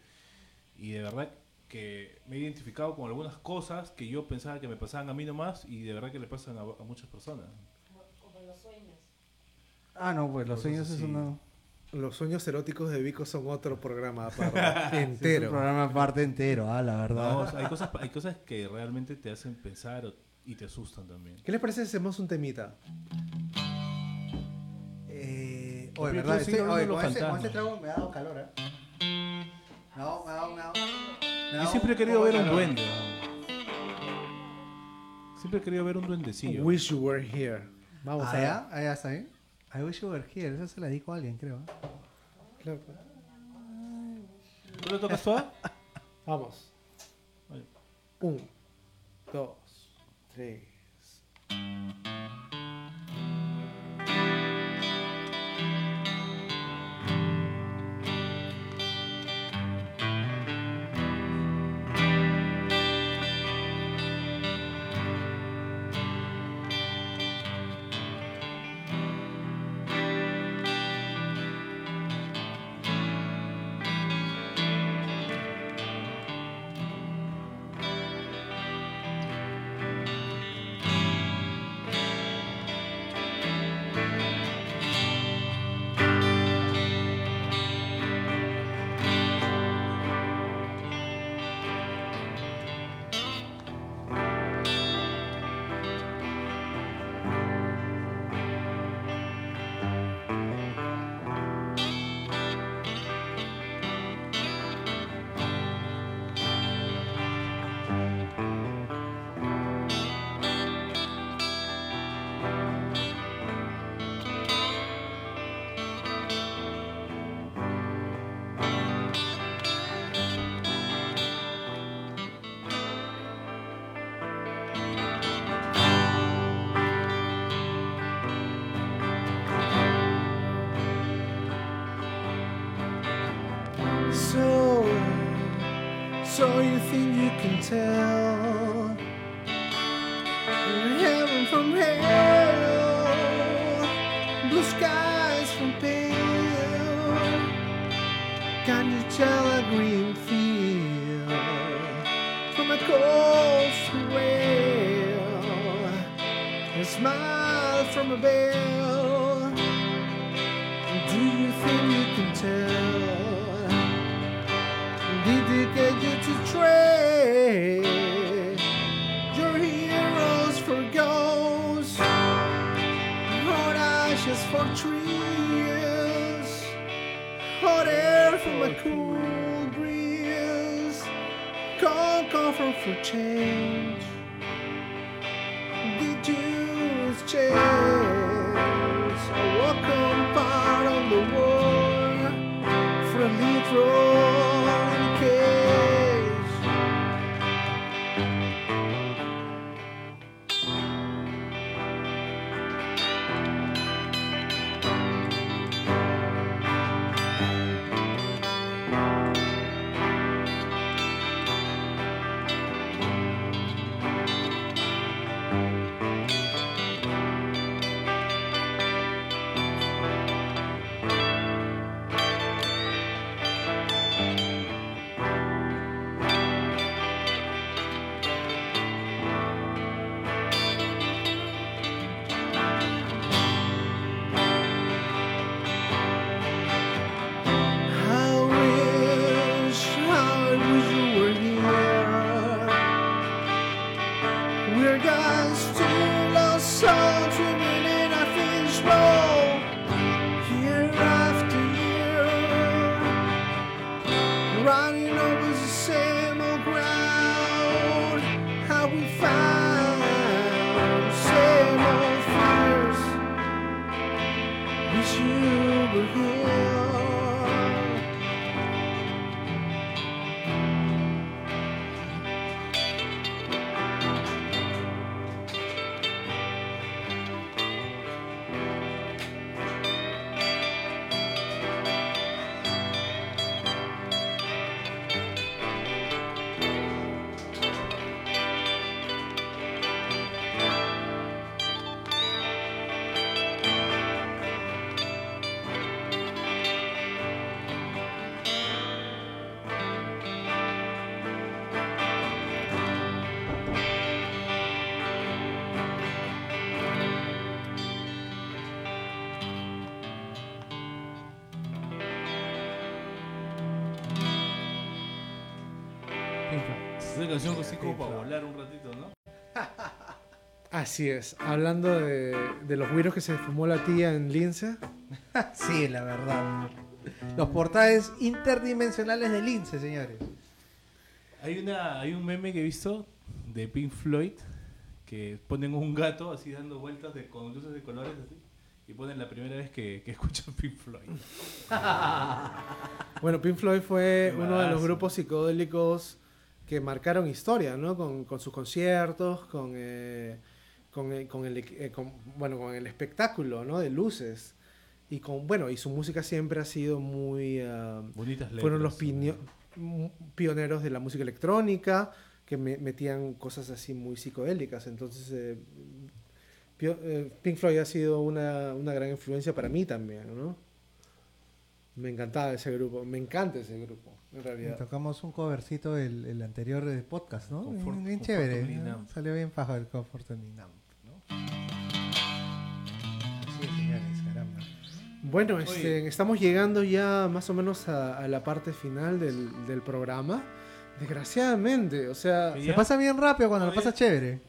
Y de verdad que me he identificado con algunas cosas que yo pensaba que me pasaban a mí nomás y de verdad que le pasan a, a muchas personas. Como los sueños. Ah, no, pues los Cosas sueños es así. uno. Los sueños eróticos de Vico son otro programa aparte, Es un entero. programa aparte entero, ah, la verdad. No, o sea, hay, cosas, hay cosas que realmente te hacen pensar y te asustan también. ¿Qué les parece si hacemos un temita? Eh, los con, ese, con ese trago me ha dado calor, ¿eh? No, me ha dado, me ha dado- me ha Yo dado siempre he querido ver un duende. Siempre he querido ver un duendecillo. Wish you were here. Vamos Ah, a ¿ya? Ah, está bien. I wish you were here. Esa se la dijo a alguien, creo. Claro. ¿Tú le tocas toda? Vamos. Vale. Un, dos, tres. Así es. Hablando de, de los güiros que se fumó la tía en Lince. Sí, la verdad. Los portales interdimensionales del Lince, señores. Hay, una, hay un meme que he visto de Pink Floyd que ponen un gato así dando vueltas de, con luces de colores así, y ponen la primera vez que, que escuchan Pink Floyd. Bueno, Pink Floyd fue Qué uno de los grupos psicodélicos que marcaron historia, ¿no? Con, con sus conciertos, con, eh, con, el- con el, eh, con- bueno, con el espectáculo, ¿no? De luces. Y con, bueno, y su música siempre ha sido muy... ah, Bonitas letras. fueron los pinio- pioneros de la música electrónica, que me- metían cosas así muy psicodélicas. Entonces, eh, Pio- eh, Pink Floyd ha sido una, una gran influencia para mí también, ¿no? Me encantaba ese grupo, me encanta ese grupo, en realidad. Tocamos un covercito el, el anterior de podcast, ¿no? Comfort- bien bien Comfort chévere. Salió bien fajo el Comfort ¿no? Sí, señores, caramba. Bueno, este, estamos llegando ya más o menos a, a la parte final del, del programa. Desgraciadamente, o sea. Se pasa bien rápido cuando lo pasa chévere.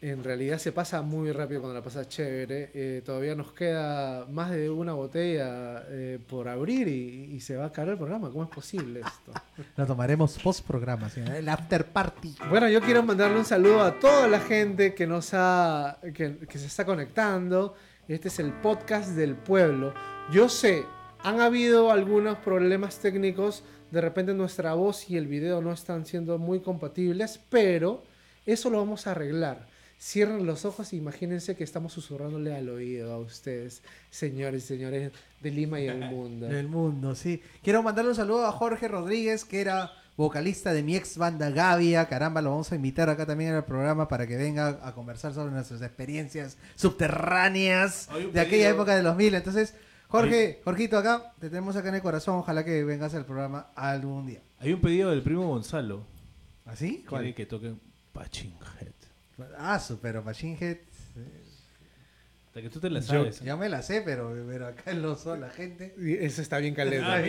En realidad se pasa muy rápido cuando la pasa chévere. Eh, todavía nos queda más de una botella eh, por abrir y, y se va a acabar el programa. ¿Cómo es posible esto? Lo tomaremos post programa, el after party. Bueno, yo quiero mandarle un saludo a toda la gente que nos ha, que, que se está conectando. Este es el podcast del pueblo. Yo sé, han habido algunos problemas técnicos. De repente nuestra voz y el video no están siendo muy compatibles, pero eso lo vamos a arreglar. Cierren los ojos e imagínense que estamos susurrándole al oído a ustedes, señores y señores de Lima y el mundo. Del mundo, sí. Quiero mandarle un saludo a Jorge Rodríguez, que era vocalista de mi ex banda Gavia. Caramba, lo vamos a invitar acá también al programa para que venga a conversar sobre nuestras experiencias subterráneas de aquella época de los mil. Entonces, Jorge, Jorgito, acá te tenemos acá en el corazón. Ojalá que vengas al programa algún día. Hay un pedido del primo Gonzalo. ¿Así? Quiere que toquen Paching Head. Ah, super Machine Head. Hasta que tú te la Yo- sabes. Ya me la sé, pero, pero acá en los la gente. Y Eso está bien caleta.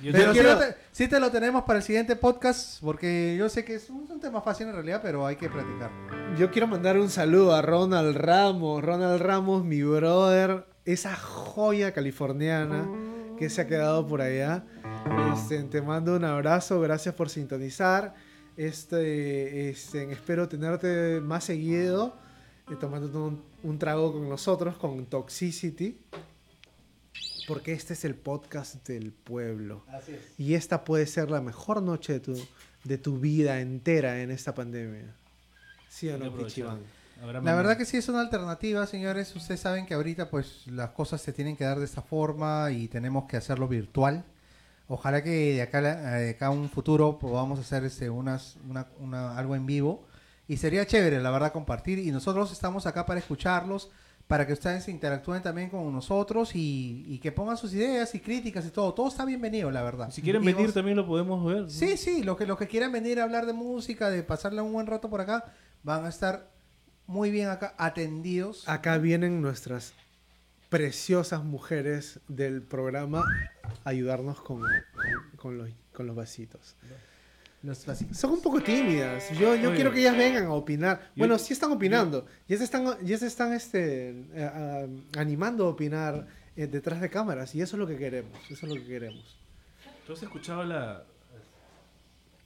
Pero te- sí, quiero- lo te, sí te lo tenemos para el siguiente podcast, porque yo sé que es un, un tema fácil en realidad, pero hay que platicarlo. Yo quiero mandar un saludo a Ronald Ramos. Ronald Ramos, mi brother, esa joya californiana que se ha quedado por allá. Este, te mando un abrazo, gracias por sintonizar. Este, este, espero tenerte más seguido, eh, tomando un, un trago con nosotros, con Toxicity. Porque este es el podcast del pueblo. Así es. Y esta puede ser la mejor noche de tu, de tu vida entera en esta pandemia. ¿Sí o no? Habrá La verdad que sí es una alternativa, señores. Ustedes saben que ahorita pues las cosas se tienen que dar de esta forma y tenemos que hacerlo virtual. Ojalá que de acá, a- de acá a un futuro podamos hacer este, unas, una, una- algo en vivo. Y sería chévere, la verdad, compartir. Y nosotros estamos acá para escucharlos, para que ustedes interactúen también con nosotros y, y que pongan sus ideas y críticas y todo. Todo está bienvenido, la verdad. Si quieren Y venir vos- también lo podemos ver. Sí, sí, los que, los que quieran venir a hablar de música, de pasarle un buen rato por acá, van a estar muy bien acá atendidos. Acá vienen nuestras preciosas mujeres del programa ayudarnos con, con, con los, con los vasitos. Los. Son un poco tímidas. Yo, yo Oye. quiero que ellas vengan a opinar. Yo- Bueno, sí están opinando. Ya se están, ya se están este, eh, ah, animando a opinar eh, detrás de cámaras. Y eso es lo que queremos. Eso es lo que queremos. ¿Tú has escuchado la...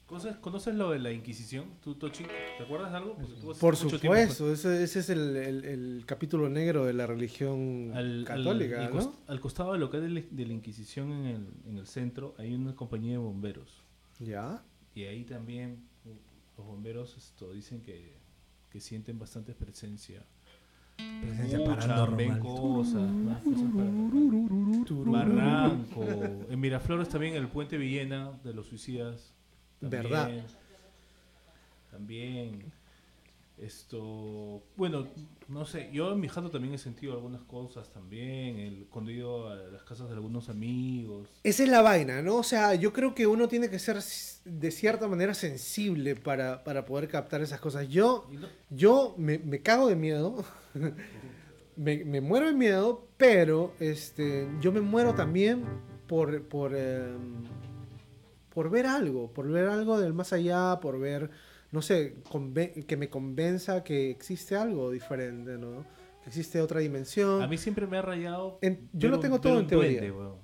¿Conoces, conoces lo de la Inquisición? ¿Tú, Tochi? ¿Te acuerdas de algo? Por pues. supuesto, ese, ese es el, el- el capítulo negro de la religión Al, católica, al ¿no? cos- al costado del local de la, de la Inquisición en el, en el centro hay una compañía de bomberos. Ya. Y ahí también uh, los bomberos esto, dicen que, que sienten bastante presencia. Presencia paranormal. ven cosas, ¿no? Cosas paranormales. Barranco. En Miraflores también el puente Villena de los suicidas. También, ¿Verdad? También. Esto. Bueno, no sé. Yo en mi jato también he sentido algunas cosas también. El, cuando he ido a las casas de algunos amigos. Esa es la vaina, ¿no? O sea, yo creo que uno tiene que ser de cierta manera sensible para, para poder captar esas cosas. Yo, no- yo me, me cago de miedo, me, me muero de miedo, pero este, yo me muero también por, por, em, por ver algo, por ver algo del más allá, por ver, no sé, conven- que me convenza que existe algo diferente, ¿no? Que existe otra dimensión. A mí siempre me ha rayado. En- yo lo tengo todo en teoría. duende.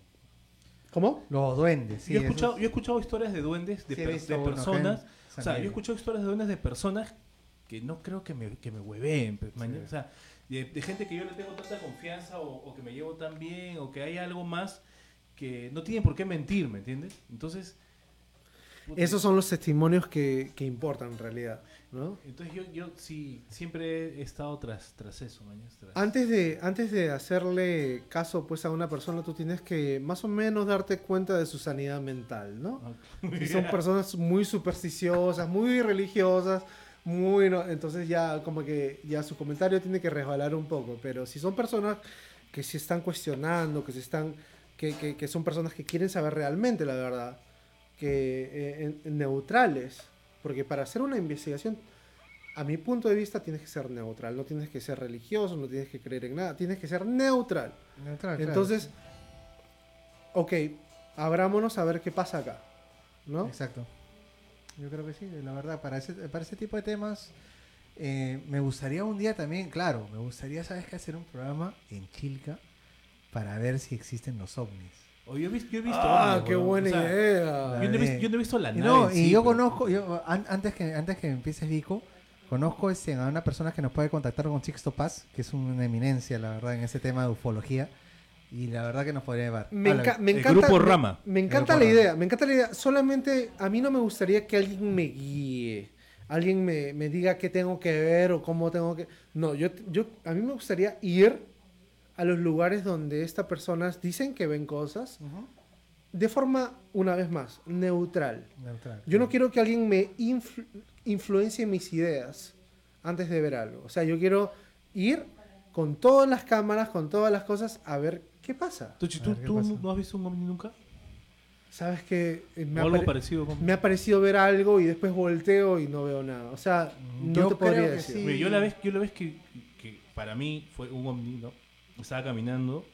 ¿Cómo? Los duendes, sí. yo, he escuchado, es- yo he escuchado historias de duendes de, Sí, he per- visto de uno, personas. gente, O sea, yo he escuchado historias de duendes de personas que no creo que me, que me hueveen. pues, O sea, de, de gente que yo le tengo tanta confianza o, o que me llevo tan bien o que hay algo más que no tienen por qué mentir, ¿me entiendes? Entonces. Esos son los testimonios que, que importan en realidad, ¿no? Entonces yo, yo sí, siempre he estado tras, tras eso, tras- Antes de, antes de hacerle caso pues a una persona, tú tienes que más o menos darte cuenta de su sanidad mental, ¿no? Si son personas muy supersticiosas, muy religiosas, muy no- entonces ya como que ya su comentario tiene que resbalar un poco, pero si son personas que se están cuestionando, que se están que, que- que son personas que quieren saber realmente la verdad, que eh, neutrales, porque para hacer una investigación a mi punto de vista tienes que ser neutral, no tienes que ser religioso, no tienes que creer en nada, tienes que ser neutral. Neutral, claro. Entonces, ok, abrámonos a ver qué pasa acá, ¿no? Exacto. Yo creo que sí, la verdad, para ese, para ese tipo de temas, eh, me gustaría un día también, claro, me gustaría, ¿sabes qué? Hacer un programa en Chilca para ver si existen los ovnis. O yo he visto, yo he visto Ah, qué weón. buena O sea, idea. Yo no, he visto, yo no he visto la Y nave. no, en y sí, yo pero- conozco, yo, an- antes, que, antes que empieces Vico, conozco este, a una persona que nos puede contactar con Sixto Paz, que es una eminencia, la verdad, en ese tema de ufología, y la verdad que nos podría llevar. Me, Habla, enca- me el encanta, grupo Rama. Me, encanta la Rama. idea, me encanta la idea. Solamente a mí no me gustaría que alguien me guíe, alguien me, me diga qué tengo que ver o cómo tengo que. No, yo, yo a mí me gustaría ir a los lugares donde estas personas dicen que ven cosas Ujú. de forma, una vez más, neutral. Neutral. Yo no quiero que alguien me influ- influencie mis ideas antes de ver algo. O sea, yo quiero ir con todas las cámaras, con todas las cosas, a ver qué pasa. ¿tú, ver qué tú pasa. no has visto un ovni nunca? Sabes que eh, me, o ha algo pare- parecido con... me ha parecido ver algo y después volteo y no veo nada. O sea, no Yo te podría decir. sí. Mira, yo la vez, yo la vez que, que para mí fue un ovni, ¿no? Estaba caminando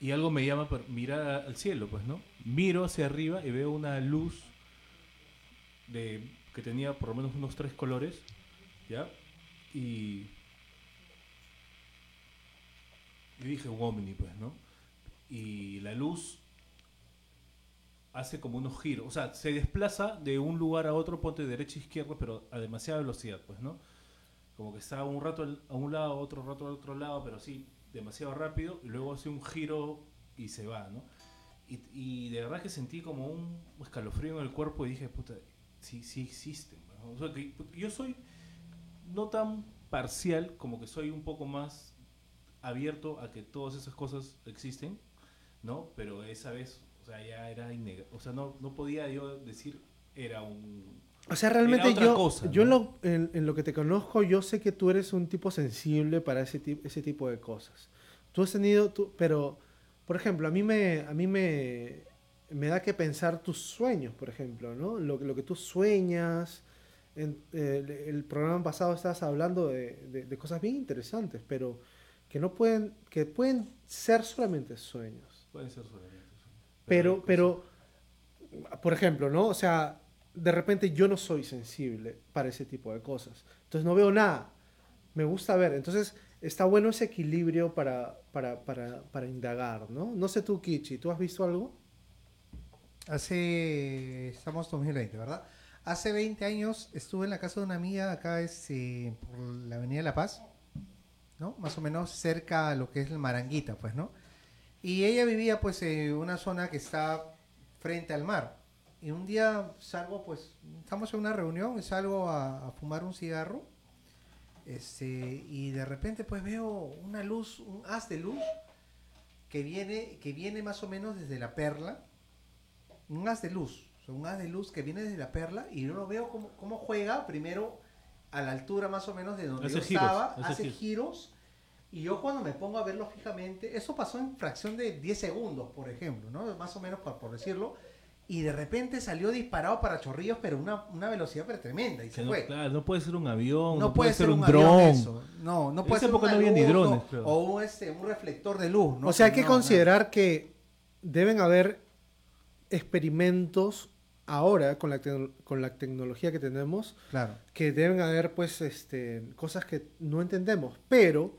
y algo me llama para mirar al cielo, pues, ¿no? Miro hacia arriba y veo una luz de que tenía por lo menos unos tres colores, ¿ya? Y y dije un pues, ¿no? Y la luz hace como unos giros, o sea, se desplaza de un lugar a otro, ponte derecha e izquierda, pero a demasiada velocidad, pues, ¿no? Como que está un rato a un lado, otro rato al otro lado, pero sí, demasiado rápido, y luego hace un giro y se va, ¿no? Y, y de verdad que sentí como un escalofrío en el cuerpo y dije, puta, sí, sí existen. ¿no? O sea, que yo soy no tan parcial como que soy un poco más abierto a que todas esas cosas existen, ¿no? Pero esa vez, o sea, ya era innegable. O sea, no, no podía yo decir era un... O sea, realmente yo, cosa, yo en, ¿no? lo, en, en lo que te conozco, yo sé que tú eres un tipo sensible para ese, ti- ese tipo de cosas. Tú has tenido, tú, pero, por ejemplo, a mí me, a mí me, me da que pensar tus sueños, por ejemplo, ¿no? Lo, lo que tú sueñas. En, eh, el, programa pasado estabas hablando de, de- de cosas bien interesantes, pero que no pueden, que pueden ser solamente sueños. Pueden ser solamente. eso. Pero, hay pero, por ejemplo, ¿no? O sea, de repente yo no soy sensible para ese tipo de cosas. Entonces no veo nada. Me gusta ver. Entonces está bueno ese equilibrio para, para, para, para indagar, ¿no? No sé tú, Kichi, ¿tú has visto algo? Hace, estamos en 2020, ¿verdad? Hace 20 años estuve en la casa de una amiga acá es, eh, por la Avenida La Paz, ¿no? Más o menos cerca a lo que es el Maranguita, pues, ¿no? Y ella vivía pues en una zona que está frente al mar. Y un día salgo, pues, estamos en una reunión salgo a, a fumar un cigarro. Este, y de repente pues veo una luz, un haz de luz que viene, que viene más o menos desde la perla un haz de luz, o sea, un haz de luz que viene desde la perla y yo lo veo cómo, cómo juega primero a la altura más o menos de donde Hace yo giros, estaba, hace hace, giros. giros. y yo cuando me pongo a verlo fijamente, eso pasó en fracción de 10 segundos, por ejemplo, ¿no? Más o menos por, por decirlo, y de repente salió disparado para chorrillos, pero una, una velocidad pero tremenda y se no, fue. claro, no puede ser un avión, No, puede ser un, dron. avión. No, no puede ser época una no había ni drones, o- creo. O un, este, un reflector de luz, ¿no? o sea, hay que No, no. considerar que deben haber experimentos ahora con la, con la tecnología que tenemos Claro. que deben haber pues este cosas que no entendemos pero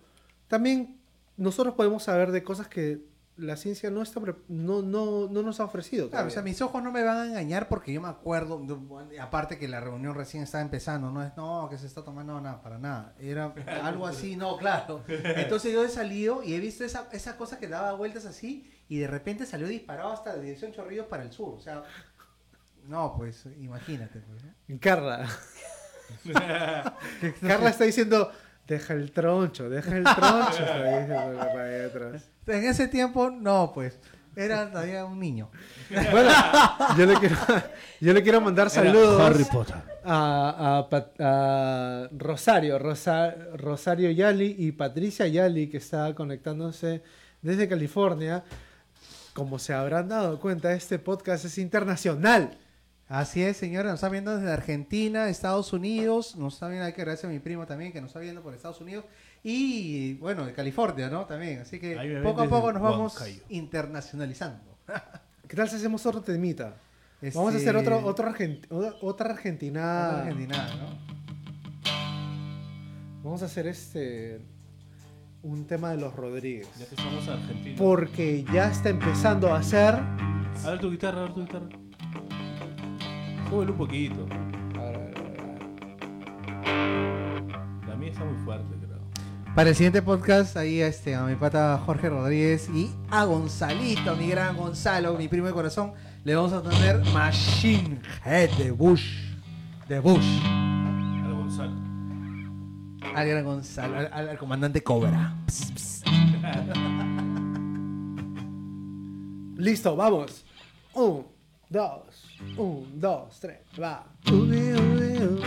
también nosotros podemos saber de cosas que la ciencia no está pre- no, no, no nos ha ofrecido Claro, o sea, mis ojos no me van a engañar porque yo me acuerdo, de- aparte que la reunión recién estaba empezando, no es, no, que se está tomando no, nada, para nada. Era algo así, no, claro. Entonces yo he salido y he visto esa, esa cosa que daba vueltas así y de repente salió disparado hasta la dirección Chorrillos para el sur. O sea, no, pues imagínate. Pues, ¿no? Carla Carla está diciendo deja el troncho deja el troncho En ese tiempo, no, pues, era todavía un niño. bueno yo le quiero yo le quiero mandar saludos Harry Potter. a, a a Rosario, Rosa- Rosario Yali y Patricia Yali, que está conectándose desde California. Como se habrán dado cuenta, este podcast es internacional. Así es, señora, nos está viendo desde Argentina, Estados Unidos, nos está viendo, hay que agradecer a mi primo también que nos está viendo por Estados Unidos y bueno, de California, ¿no? También, así que poco a poco nos vamos Huancayo. internacionalizando. ¿Qué tal si hacemos otro temita? Vamos a Este, hacer otro, otro argent- otra- otra argentina. otra argentina, ¿no? Vamos a hacer este un tema de los Rodríguez. Ya que estamos en Argentina. Porque ya está empezando a hacer. A ver tu guitarra, a ver tu guitarra. Súbele un poquito. Para el siguiente podcast, ahí este, a mi pata Jorge Rodríguez y a Gonzalito, mi gran Gonzalo, mi primo de corazón, le vamos a tener Machine Head de Bush. De Bush. Al Gonzalo. Al gran Gonzalo, al, al- al comandante Cobra. Ps, ps. Listo, vamos. Un, dos, un, dos, tres, va. Uy, uy, uy,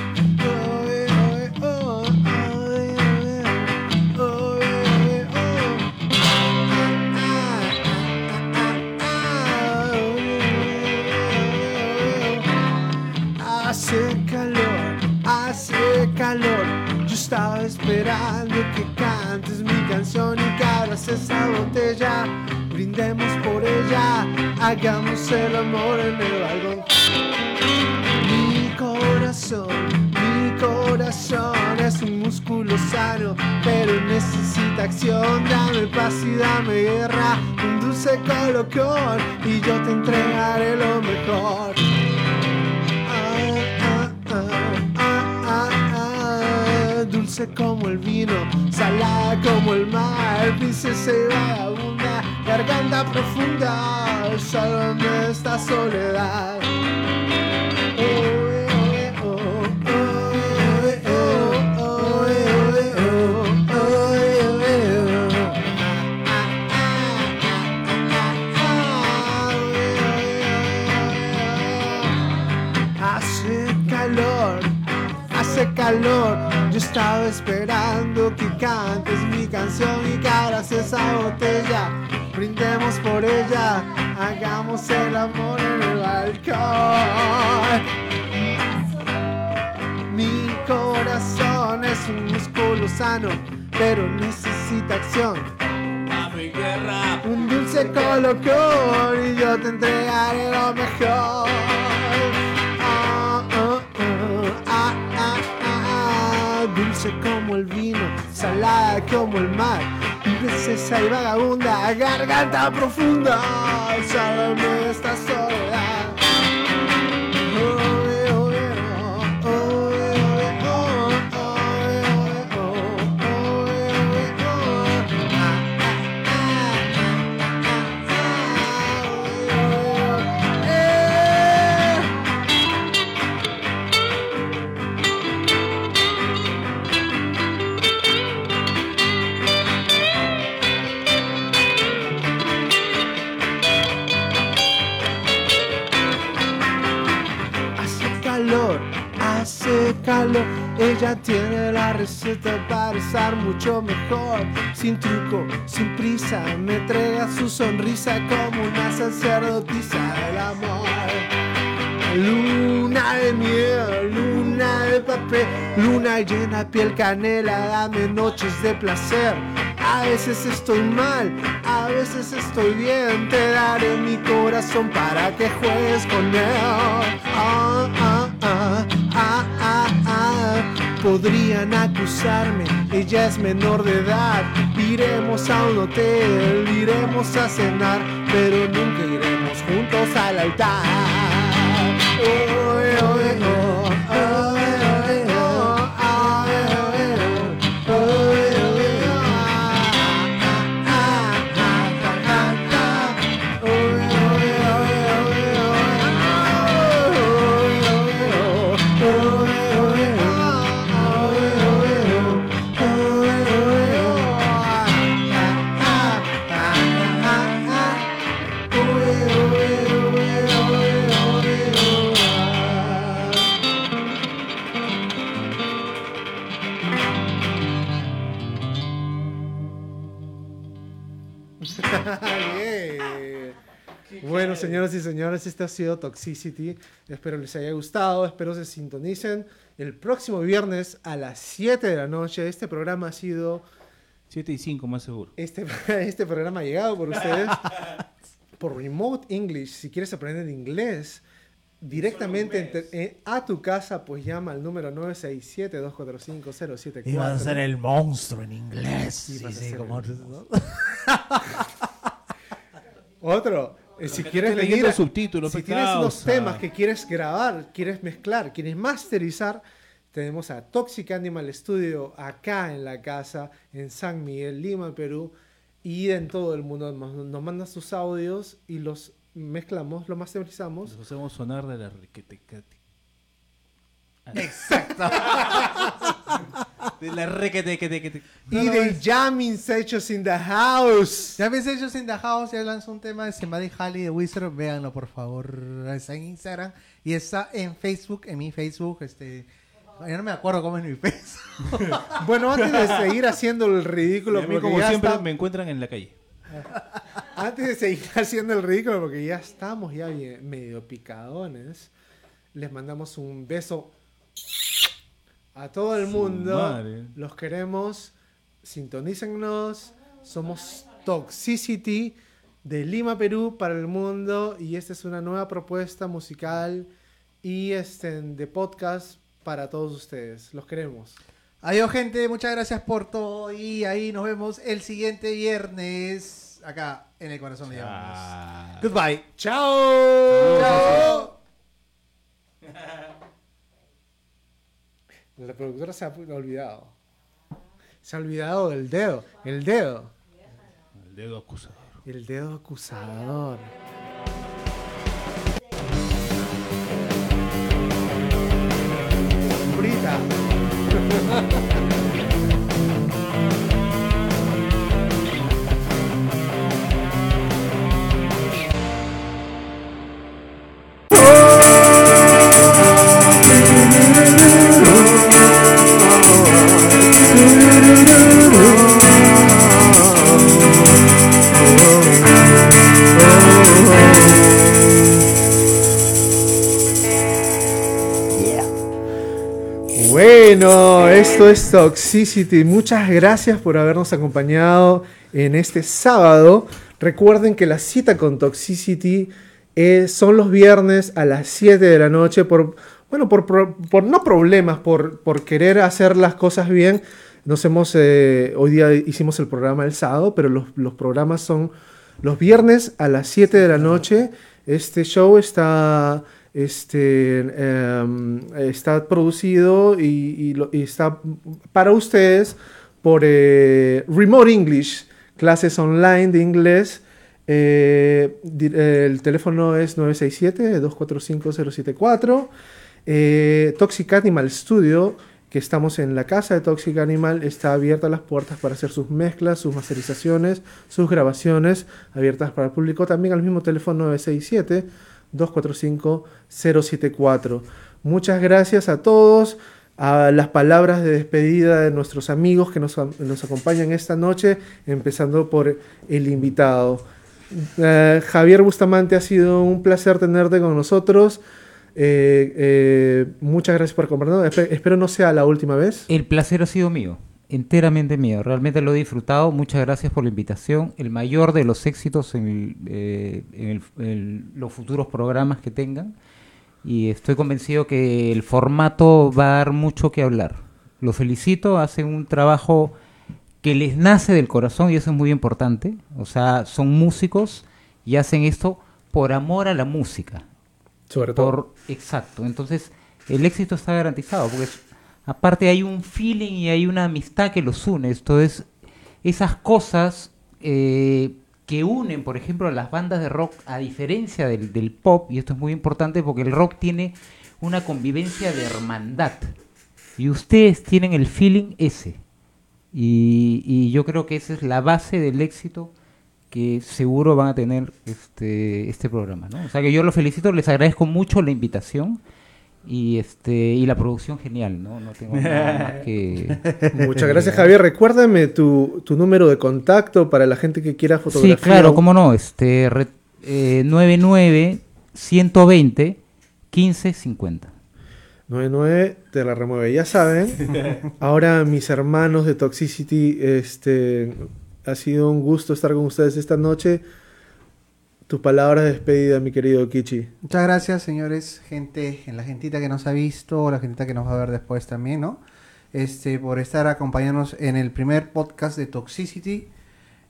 esperando que cantes mi canción y que abras esa botella. Brindemos por ella, hagamos el amor en el balcón. Mi corazón, mi corazón es un músculo sano, pero necesita acción. Dame paz y dame guerra, un dulce colocón y yo te entregaré lo mejor. dulce como el vino, salada como el mar, princesa y vagabunda, garganta profunda, solo esta soledad. calor estaba esperando que cantes mi canción y que abras esa botella. Brindemos por ella, hagamos el amor en el balcón. Mi corazón es un músculo sano, pero necesita acción. Un dulce colocón y yo te entregaré lo mejor. Dulce como el vino, salada como el mar. Princesa y vagabunda, garganta profunda. Sálvame esta soledad. Ella tiene la receta para estar mucho mejor. Sin truco, sin prisa, me entrega su sonrisa como una sacerdotisa del amor. Luna de miel, luna de papel, luna llena piel canela, dame noches de placer. A veces estoy mal, a veces estoy bien. Te daré mi corazón para que juegues con él. Ah, ah, ah, ah. Podrían acusarme, ella es menor de edad. Iremos a un hotel, iremos a cenar, pero nunca iremos juntos al altar. Oy, señoras y señores, este ha sido Toxicity. Espero les haya gustado. Espero se sintonicen el próximo viernes a las 7 de la noche. Este programa ha sido. 7 y 5 más seguro. Este, este programa ha llegado por ustedes por Remote English. Si quieres aprender inglés directamente en a tu casa, pues llama al número 967-245-074. Y vas a ser el monstruo en inglés. Sí, sí, ser como- Otro, eh, si quieres venir, a- subtítulos, si pe tienes unos causa. temas que quieres grabar, quieres mezclar, quieres masterizar, tenemos a Toxic Animal Studio acá en la casa, en San Miguel, Lima, Perú, y en todo el mundo. Nos, nos mandas tus audios y los mezclamos, los masterizamos. Los hacemos sonar de la. Exacto. De la requetecate. Y de jammings hechos in the house. Ya ves ellos en The House, ya lanzó un tema de Semadi Halley de Wizard, véanlo por favor, está en Instagram y está en Facebook, en mi Facebook, este, ya no me acuerdo cómo es mi Facebook. Bueno, antes de seguir haciendo el Y ridículo, a mí, como ya siempre, está- me encuentran en la calle. Antes de seguir haciendo el ridículo, porque ya estamos ya bien- medio picadones, les mandamos un beso a todo el Su mundo. madre. Los queremos. Sintonícennos. Somos Toxicity de Lima, Perú para el mundo. Y esta es una nueva propuesta musical y este, de podcast para todos ustedes. Los queremos. Adiós gente, muchas gracias por todo y ahí nos vemos el siguiente viernes acá en el corazón de. Goodbye. ¡Chao! Chao. La productora se ha olvidado. Se ha olvidado del dedo. El dedo. El dedo acusador. El dedo acusador. Es Toxicity. Muchas gracias por habernos acompañado en este sábado. Recuerden que la cita con Toxicity eh, son los viernes a las 7 de la noche por, bueno, por- por no problemas, por, por querer hacer las cosas bien. Nos hemos, eh, hoy día hicimos el programa el sábado, pero los, los programas son los viernes a las 7 de la noche. Este show está, este, em, está producido y, está para ustedes por eh, Remote English, clases online de inglés. Eh, el teléfono es 967-245-074. Eh, Toxic Animal Studio, que estamos en la casa de Toxic Animal, está abierta las puertas para hacer sus mezclas, sus masterizaciones, sus grabaciones, abiertas para el público. También al mismo teléfono 967-245-074. Muchas gracias a todos. A las palabras de despedida de nuestros amigos que nos, acompañan esta noche, empezando por el invitado. Eh, Javier Bustamante, ha sido un placer tenerte con nosotros. Eh, eh, muchas gracias por acompañarnos. Espe- espero no sea la última vez. El placer ha sido mío. Enteramente mío. Realmente lo he disfrutado. Muchas gracias por la invitación. El mayor de los éxitos en, el- eh, en el- en los futuros programas que tengan. Y estoy convencido que el formato va a dar mucho que hablar. Los felicito, hacen un trabajo que les nace del corazón y eso es muy importante. O sea, son músicos y hacen esto por amor a la música. Sobre todo. Por, exacto. Entonces, el éxito está garantizado, porque es- aparte hay un feeling y hay una amistad que los une. Entonces, esas cosas eh, que unen, por ejemplo, las bandas de rock, a diferencia del, pop, y esto es muy importante porque el rock tiene una convivencia de hermandad. Y ustedes tienen el feeling ese. Y, y yo creo que esa es la base del éxito que seguro van a tener este, este programa, ¿no? O sea que yo los felicito, les agradezco mucho la invitación y este y la producción genial, ¿no? No tengo nada más que... Muchas gracias, Javier. Recuérdame tu, tu número de contacto para la gente que quiera Sí, fotografía. claro, cómo no, este re- eh, 99 120 15 50. 99 te la remueve. Ya saben, ahora mis hermanos de Toxicity, este, ha sido un gusto estar con ustedes esta noche. Tu palabra de despedida, mi querido Kichi. Muchas gracias, señores, gente, en la gentita que nos ha visto, la gentita que nos va a ver después también, ¿no? Este, por estar acompañándonos en el primer podcast de Toxicity.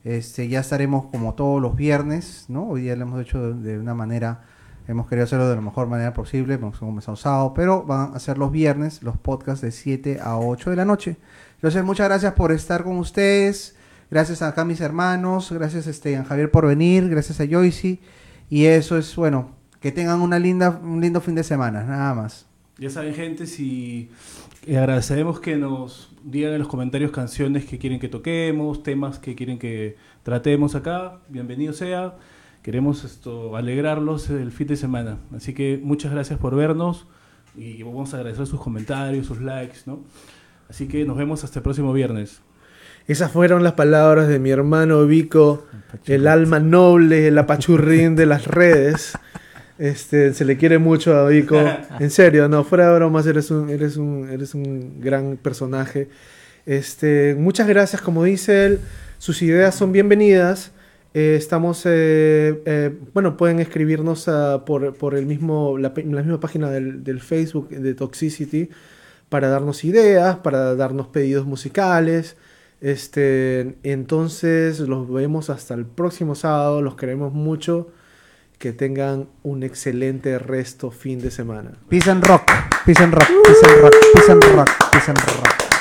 Este, ya estaremos como todos los viernes, ¿no? Hoy día lo hemos hecho de, de una manera, hemos querido hacerlo de la mejor manera posible, hemos comenzado sábado, pero van a ser los viernes los podcasts de 7 a 8 de la noche. Entonces, muchas gracias por estar con ustedes. Gracias acá a mis hermanos, gracias este, a Javier por venir, gracias a Joycey. Y eso es, bueno, que tengan una linda, un lindo fin de semana, nada más. Ya saben, gente, si eh, agradecemos que nos digan en los comentarios canciones que quieren que toquemos, temas que quieren que tratemos acá, bienvenido sea. Queremos esto alegrarlos el fin de semana. Así que muchas gracias por vernos y vamos a agradecer sus comentarios, sus likes, ¿no? Así que nos vemos hasta el próximo viernes. Esas fueron las palabras de mi hermano Vico, el alma noble, el apachurrín de las redes. Este, se le quiere mucho a Vico. En serio, no, fuera de bromas, eres un, eres un, eres un gran personaje. Este, muchas gracias, como dice él, sus ideas son bienvenidas. Eh, estamos, eh, eh, bueno, pueden escribirnos por, por el mismo, la, misma página del, del Facebook de Toxicity para darnos ideas, para darnos pedidos musicales. Este, entonces los vemos hasta el próximo sábado, los queremos mucho. Que tengan un excelente resto fin de semana. Peace and rock, peace and rock, peace and rock, peace and rock, peace and rock.